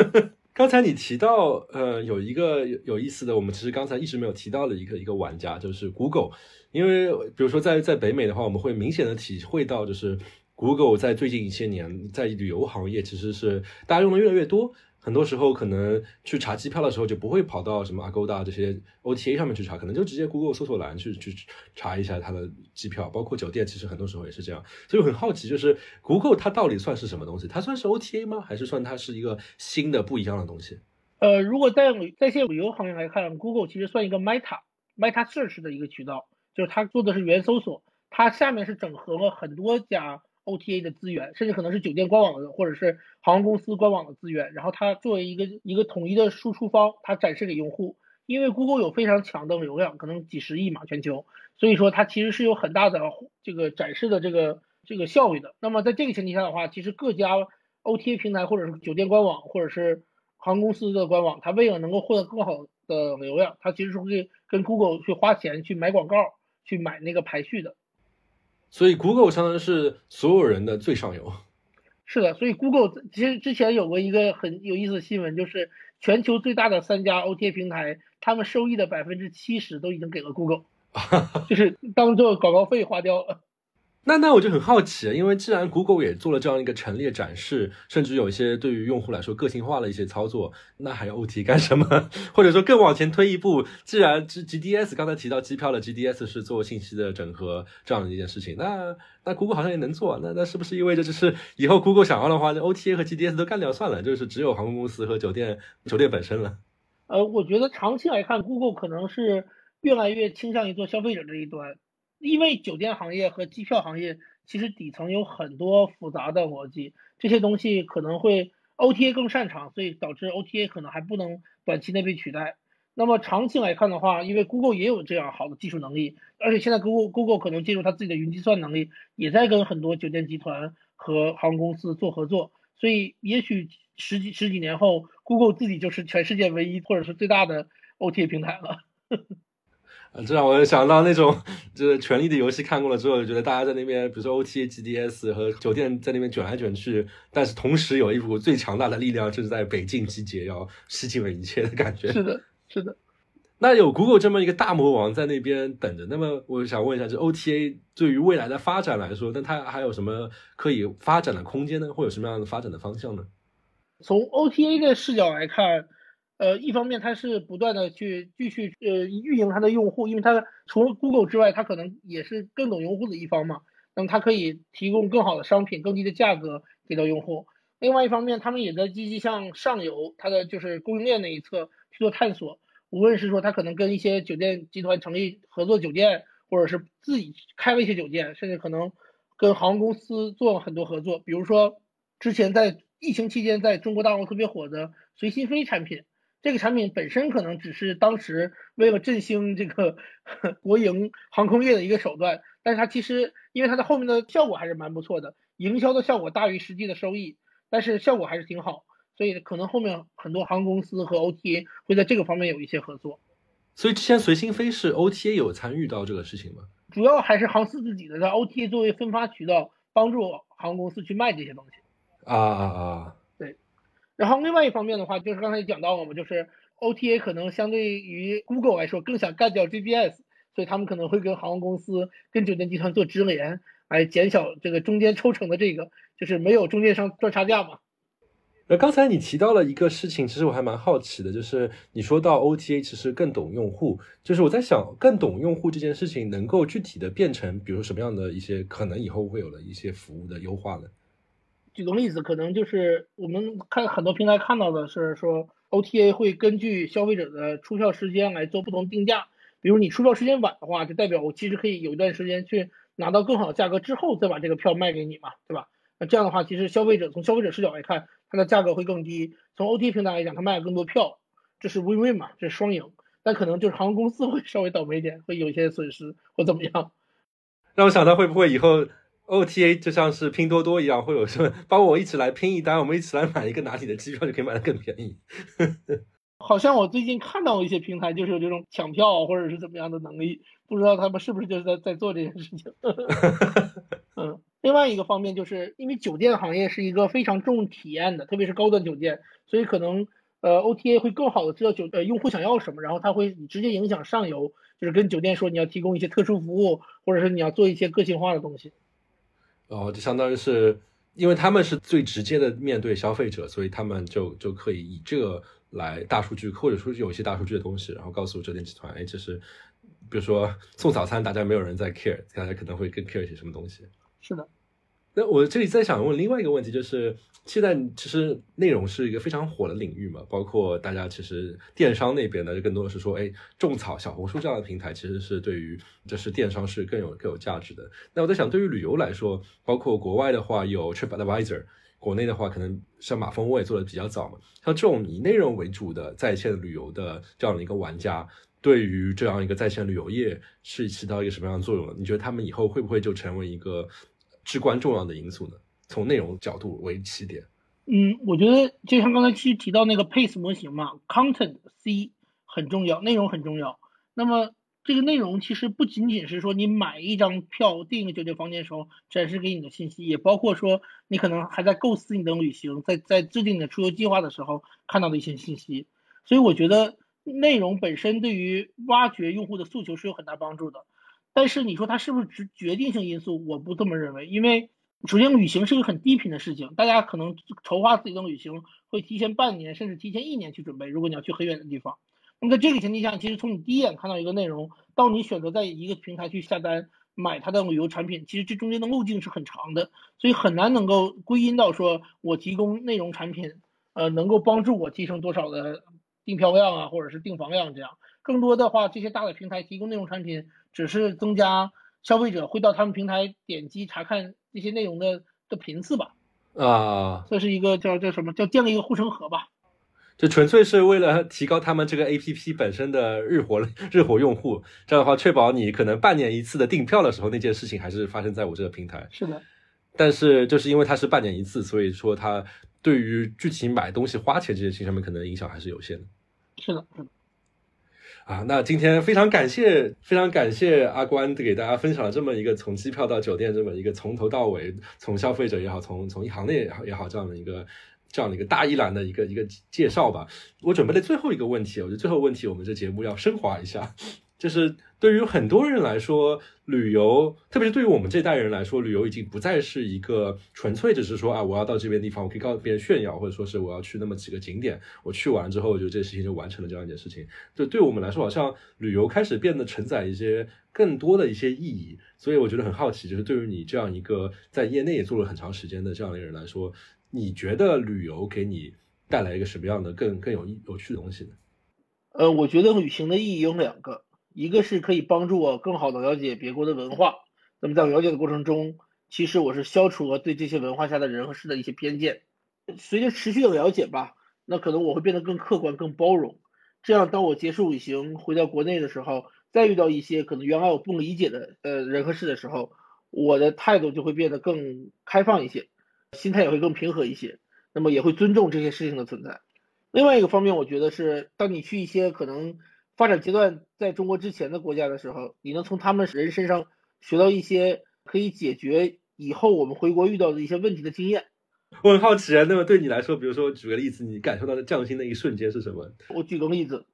刚才你提到，呃，有一个有意思的，我们其实刚才一直没有提到的一个一个玩家，就是 Google。因为比如说在在北美的话，我们会明显的体会到，就是 Google 在最近一些年在旅游行业其实是大家用的越来越多。很多时候可能去查机票的时候就不会跑到什么 Agoda 这些 OTA 上面去查，可能就直接 Google 搜索栏去去查一下它的机票，包括酒店，其实很多时候也是这样。所以我很好奇，就是 Google 它到底算是什么东西？它算是 OTA 吗？还是算它是一个新的不一样的东西？呃，如果在在线旅游行业来看，Google 其实算一个 Meta Meta Search 的一个渠道。就是它做的是原搜索，它下面是整合了很多家 OTA 的资源，甚至可能是酒店官网的或者是航空公司官网的资源，然后它作为一个一个统一的输出方，它展示给用户。因为 Google 有非常强的流量，可能几十亿嘛全球，所以说它其实是有很大的这个展示的这个这个效率的。那么在这个前提下的话，其实各家 OTA 平台或者是酒店官网或者是航空公司的官网，它为了能够获得更好的流量，它其实是会跟 Google 去花钱去买广告。去买那个排序的，所以 Google 相当于是所有人的最上游。是的，所以 Google 其实之前有过一个很有意思的新闻，就是全球最大的三家 OTA 平台，他们收益的百分之七十都已经给了 Google，就是当做广告费花掉了。那那我就很好奇，因为既然 Google 也做了这样一个陈列展示，甚至有一些对于用户来说个性化的一些操作，那还要 OT 干什么？或者说更往前推一步，既然 G GDS 刚才提到机票的 GDS 是做信息的整合这样的一件事情，那那 Google 好像也能做，那那是不是意味着就是以后 Google 想要的话，OTA 和 GDS 都干掉算了，就是只有航空公司和酒店酒店本身了？呃，我觉得长期来看，Google 可能是越来越倾向于做消费者这一端。因为酒店行业和机票行业其实底层有很多复杂的逻辑，这些东西可能会 OTA 更擅长，所以导致 OTA 可能还不能短期内被取代。那么长期来看的话，因为 Google 也有这样好的技术能力，而且现在 Google Google 可能借助它自己的云计算能力，也在跟很多酒店集团和航空公司做合作，所以也许十几十几年后，Google 自己就是全世界唯一或者是最大的 OTA 平台了。啊，这让我想到那种，就是《权力的游戏》看过了之后，就觉得大家在那边，比如说 OTA、GDS 和酒店在那边卷来卷去，但是同时有一股最强大的力量，就是在北境集结，要吸尽了一切的感觉。是的，是的。那有 Google 这么一个大魔王在那边等着，那么我想问一下，这 OTA 对于未来的发展来说，那它还有什么可以发展的空间呢？会有什么样的发展的方向呢？从 OTA 的视角来看。呃，一方面它是不断的去继续呃运营它的用户，因为它除了 Google 之外，它可能也是更懂用户的一方嘛。那么它可以提供更好的商品、更低的价格给到用户。另外一方面，他们也在积极向上游，它的就是供应链那一侧去做探索。无论是说它可能跟一些酒店集团成立合作酒店，或者是自己开了一些酒店，甚至可能跟航空公司做了很多合作。比如说之前在疫情期间在中国大陆特别火的随心飞产品。这个产品本身可能只是当时为了振兴这个 国营航空业的一个手段，但是它其实因为它的后面的效果还是蛮不错的，营销的效果大于实际的收益，但是效果还是挺好，所以可能后面很多航空公司和 OTA 会在这个方面有一些合作。所以之前随心飞是 OTA 有参与到这个事情吗？主要还是航司自己的，在 OTA 作为分发渠道，帮助航空公司去卖这些东西。啊啊啊！然后另外一方面的话，就是刚才也讲到了嘛，就是 OTA 可能相对于 Google 来说更想干掉 GPS，所以他们可能会跟航空公司、跟酒店集团做直连，来减小这个中间抽成的这个，就是没有中间商赚差价嘛。那刚才你提到了一个事情，其实我还蛮好奇的，就是你说到 OTA 其实更懂用户，就是我在想，更懂用户这件事情能够具体的变成，比如什么样的一些可能以后会有的一些服务的优化呢？举个例子，可能就是我们看很多平台看到的是说，OTA 会根据消费者的出票时间来做不同定价。比如你出票时间晚的话，就代表我其实可以有一段时间去拿到更好的价格之后再把这个票卖给你嘛，对吧？那这样的话，其实消费者从消费者视角来看，它的价格会更低；从 OTA 平台来讲，它卖了更多票，这是 win-win 嘛，这是双赢。但可能就是航空公司会 稍微倒霉一点，会有一些损失或怎么样。让我想到会不会以后。OTA 就像是拼多多一样，会有什么帮我一起来拼一单，我们一起来买一个哪里的机票就可以买的更便宜。好像我最近看到一些平台就是有这种抢票或者是怎么样的能力，不知道他们是不是就是在在做这件事情。嗯，另外一个方面就是因为酒店行业是一个非常重体验的，特别是高端酒店，所以可能呃 OTA 会更好的知道酒呃用户想要什么，然后他会直接影响上游，就是跟酒店说你要提供一些特殊服务，或者是你要做一些个性化的东西。哦，就相当于是，因为他们是最直接的面对消费者，所以他们就就可以以这个来大数据，或者说有一些大数据的东西，然后告诉折叠集团，哎，这是，比如说送早餐，大家没有人在 care，大家可能会更 care 一些什么东西。是的。那我这里再想问另外一个问题，就是现在其实内容是一个非常火的领域嘛，包括大家其实电商那边呢，就更多的是说，哎，种草小红书这样的平台其实是对于就是电商是更有更有价值的。那我在想，对于旅游来说，包括国外的话有 TripAdvisor，国内的话可能像马蜂窝也做的比较早嘛，像这种以内容为主的在线旅游的这样的一个玩家，对于这样一个在线旅游业是起到一个什么样的作用呢？你觉得他们以后会不会就成为一个？至关重要的因素呢？从内容角度为起点。嗯，我觉得就像刚才其实提到那个 Pace 模型嘛，Content C 很重要，内容很重要。那么这个内容其实不仅仅是说你买一张票订一个酒店房间的时候展示给你的信息，也包括说你可能还在构思你的旅行，在在制定你的出游计划的时候看到的一些信息。所以我觉得内容本身对于挖掘用户的诉求是有很大帮助的。但是你说它是不是决决定性因素？我不这么认为，因为首先旅行是一个很低频的事情，大家可能筹划自己的旅行会提前半年甚至提前一年去准备。如果你要去很远的地方，那么在这个前提下，其实从你第一眼看到一个内容，到你选择在一个平台去下单买它的旅游产品，其实这中间的路径是很长的，所以很难能够归因到说我提供内容产品，呃，能够帮助我提升多少的订票量啊，或者是订房量这样。更多的话，这些大的平台提供内容产品，只是增加消费者会到他们平台点击查看这些内容的的频次吧。啊，这是一个叫叫什么叫建立一个护城河吧？就纯粹是为了提高他们这个 A P P 本身的日活 日活用户，这样的话确保你可能半年一次的订票的时候，那件事情还是发生在我这个平台。是的。但是就是因为它是半年一次，所以说它对于具体买东西花钱这件事情上面可能影响还是有限的。是的，是的。啊，那今天非常感谢，非常感谢阿关给大家分享了这么一个从机票到酒店这么一个从头到尾，从消费者也好，从从一行内也好也好这样的一个这样的一个大一栏的一个一个介绍吧。我准备了最后一个问题，我觉得最后问题我们这节目要升华一下。就是对于很多人来说，旅游，特别是对于我们这代人来说，旅游已经不再是一个纯粹只是说啊，我要到这边地方，我可以告诉别人炫耀，或者说是我要去那么几个景点，我去完之后，就这事情就完成了这样一件事情。就对我们来说，好像旅游开始变得承载一些更多的一些意义。所以我觉得很好奇，就是对于你这样一个在业内也做了很长时间的这样的一个人来说，你觉得旅游给你带来一个什么样的更更有意有趣的东西呢？呃，我觉得旅行的意义有两个。一个是可以帮助我更好的了解别国的文化，那么在了解的过程中，其实我是消除了对这些文化下的人和事的一些偏见。随着持续的了解吧，那可能我会变得更客观、更包容。这样，当我结束旅行回到国内的时候，再遇到一些可能原来我不理解的呃人和事的时候，我的态度就会变得更开放一些，心态也会更平和一些。那么也会尊重这些事情的存在。另外一个方面，我觉得是当你去一些可能。发展阶段在中国之前的国家的时候，你能从他们人身上学到一些可以解决以后我们回国遇到的一些问题的经验。我很好奇啊，那么对你来说，比如说举个例子，你感受到的匠心的一瞬间是什么？我举个例子，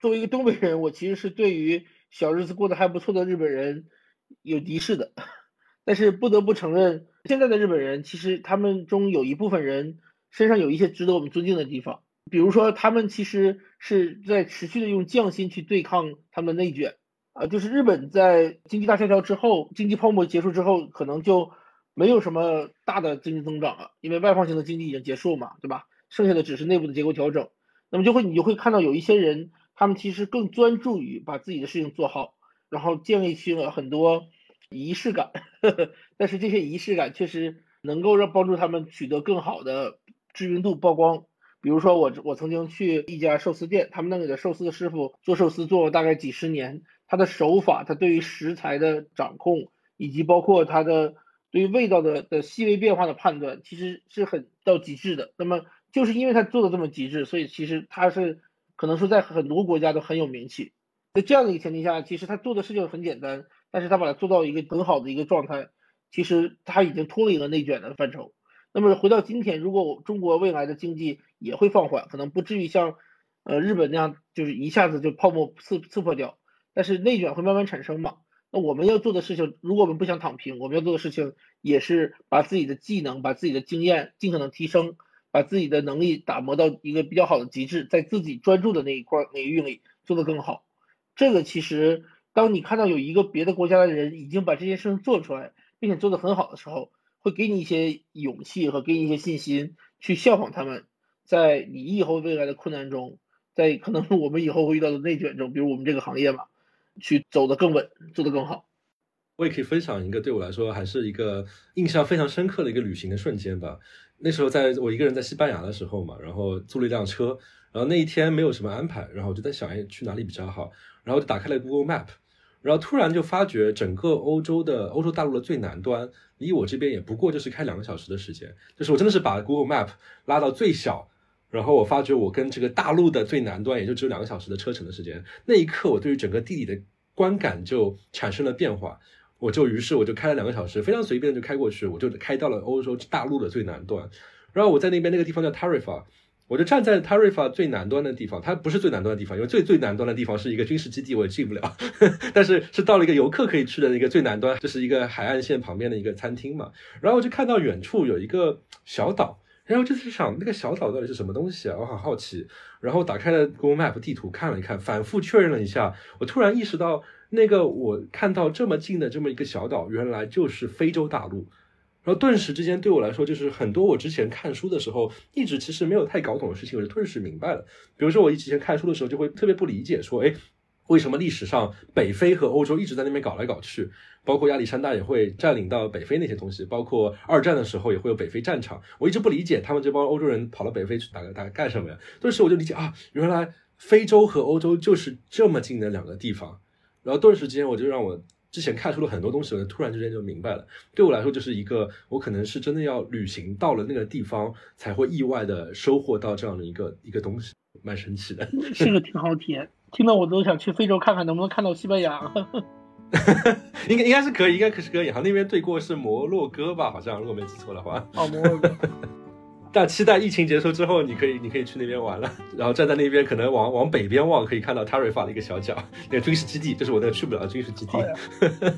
作为一个东北人，我其实是对于小日子过得还不错的日本人有敌视的。但是不得不承认，现在的日本人其实他们中有一部分人身上有一些值得我们尊敬的地方。比如说，他们其实是在持续的用匠心去对抗他们的内卷，啊，就是日本在经济大萧条之后，经济泡沫结束之后，可能就没有什么大的经济增长了，因为外放型的经济已经结束嘛，对吧？剩下的只是内部的结构调整，那么就会你就会看到有一些人，他们其实更专注于把自己的事情做好，然后建立起了很多仪式感，但是这些仪式感确实能够让帮助他们取得更好的知名度曝光。比如说我我曾经去一家寿司店，他们那里的寿司的师傅做寿司做了大概几十年，他的手法，他对于食材的掌控，以及包括他的对于味道的的细微变化的判断，其实是很到极致的。那么就是因为他做的这么极致，所以其实他是可能说在很多国家都很有名气。在这样的一个前提下，其实他做的事情很简单，但是他把它做到一个很好的一个状态，其实他已经脱离了内卷的范畴。那么回到今天，如果中国未来的经济也会放缓，可能不至于像，呃日本那样，就是一下子就泡沫刺刺破掉，但是内卷会慢慢产生嘛。那我们要做的事情，如果我们不想躺平，我们要做的事情也是把自己的技能、把自己的经验尽可能提升，把自己的能力打磨到一个比较好的极致，在自己专注的那一块领域里做得更好。这个其实，当你看到有一个别的国家的人已经把这件事情做出来，并且做得很好的时候，会给你一些勇气和给你一些信心，去效仿他们，在你以后未来的困难中，在可能我们以后会遇到的内卷中，比如我们这个行业嘛，去走得更稳，做得更好。我也可以分享一个对我来说还是一个印象非常深刻的一个旅行的瞬间吧。那时候在我一个人在西班牙的时候嘛，然后租了一辆车，然后那一天没有什么安排，然后我就在想，哎，去哪里比较好？然后就打开了 Google Map。然后突然就发觉，整个欧洲的欧洲大陆的最南端，离我这边也不过就是开两个小时的时间。就是我真的是把 Google Map 拉到最小，然后我发觉我跟这个大陆的最南端也就只有两个小时的车程的时间。那一刻，我对于整个地理的观感就产生了变化。我就于是我就开了两个小时，非常随便的就开过去，我就开到了欧洲大陆的最南端。然后我在那边那个地方叫 Tarifa，我就站在 Tarifa 最南端的地方，它不是最南端的地方，因为最最南端的地方是一个军事基地，我也进不了呵。但是是到了一个游客可以去的一个最南端，就是一个海岸线旁边的一个餐厅嘛。然后我就看到远处有一个小岛，然后就是想那个小岛到底是什么东西啊？我好好奇。然后打开了 Google Map 地图看了一看，反复确认了一下，我突然意识到，那个我看到这么近的这么一个小岛，原来就是非洲大陆。然后顿时之间，对我来说，就是很多我之前看书的时候一直其实没有太搞懂的事情，我就顿时明白了。比如说，我以前看书的时候就会特别不理解，说，哎，为什么历史上北非和欧洲一直在那边搞来搞去？包括亚历山大也会占领到北非那些东西，包括二战的时候也会有北非战场。我一直不理解他们这帮欧洲人跑到北非去打打干什么呀？顿时我就理解啊，原来非洲和欧洲就是这么近的两个地方。然后顿时之间，我就让我。之前看出了很多东西，我突然之间就明白了。对我来说，就是一个我可能是真的要旅行到了那个地方，才会意外的收获到这样的一个一个东西，蛮神奇的。是个挺好的体验，听到我都想去非洲看看，能不能看到西班牙？应该应该是可以，应该可是可以。好，那边对过是摩洛哥吧？好像如果没记错的话。哦，摩洛哥。但期待疫情结束之后，你可以你可以去那边玩了，然后站在那边，可能往往北边望，可以看到 Tarifa 的一个小角，那个军事基地，就是我那去不了的军事基地。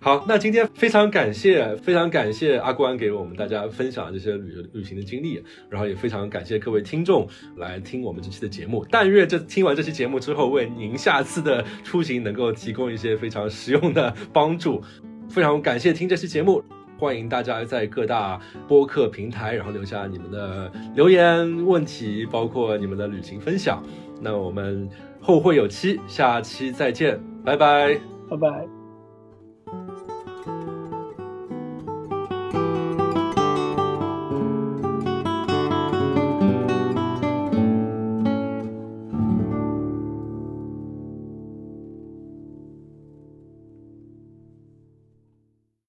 好，那今天非常感谢，非常感谢阿关给我们大家分享这些旅旅行的经历，然后也非常感谢各位听众来听我们这期的节目。但愿这听完这期节目之后，为您下次的出行能够提供一些非常实用的帮助。非常感谢听这期节目。欢迎大家在各大播客平台，然后留下你们的留言、问题，包括你们的旅行分享。那我们后会有期，下期再见，拜拜，拜拜。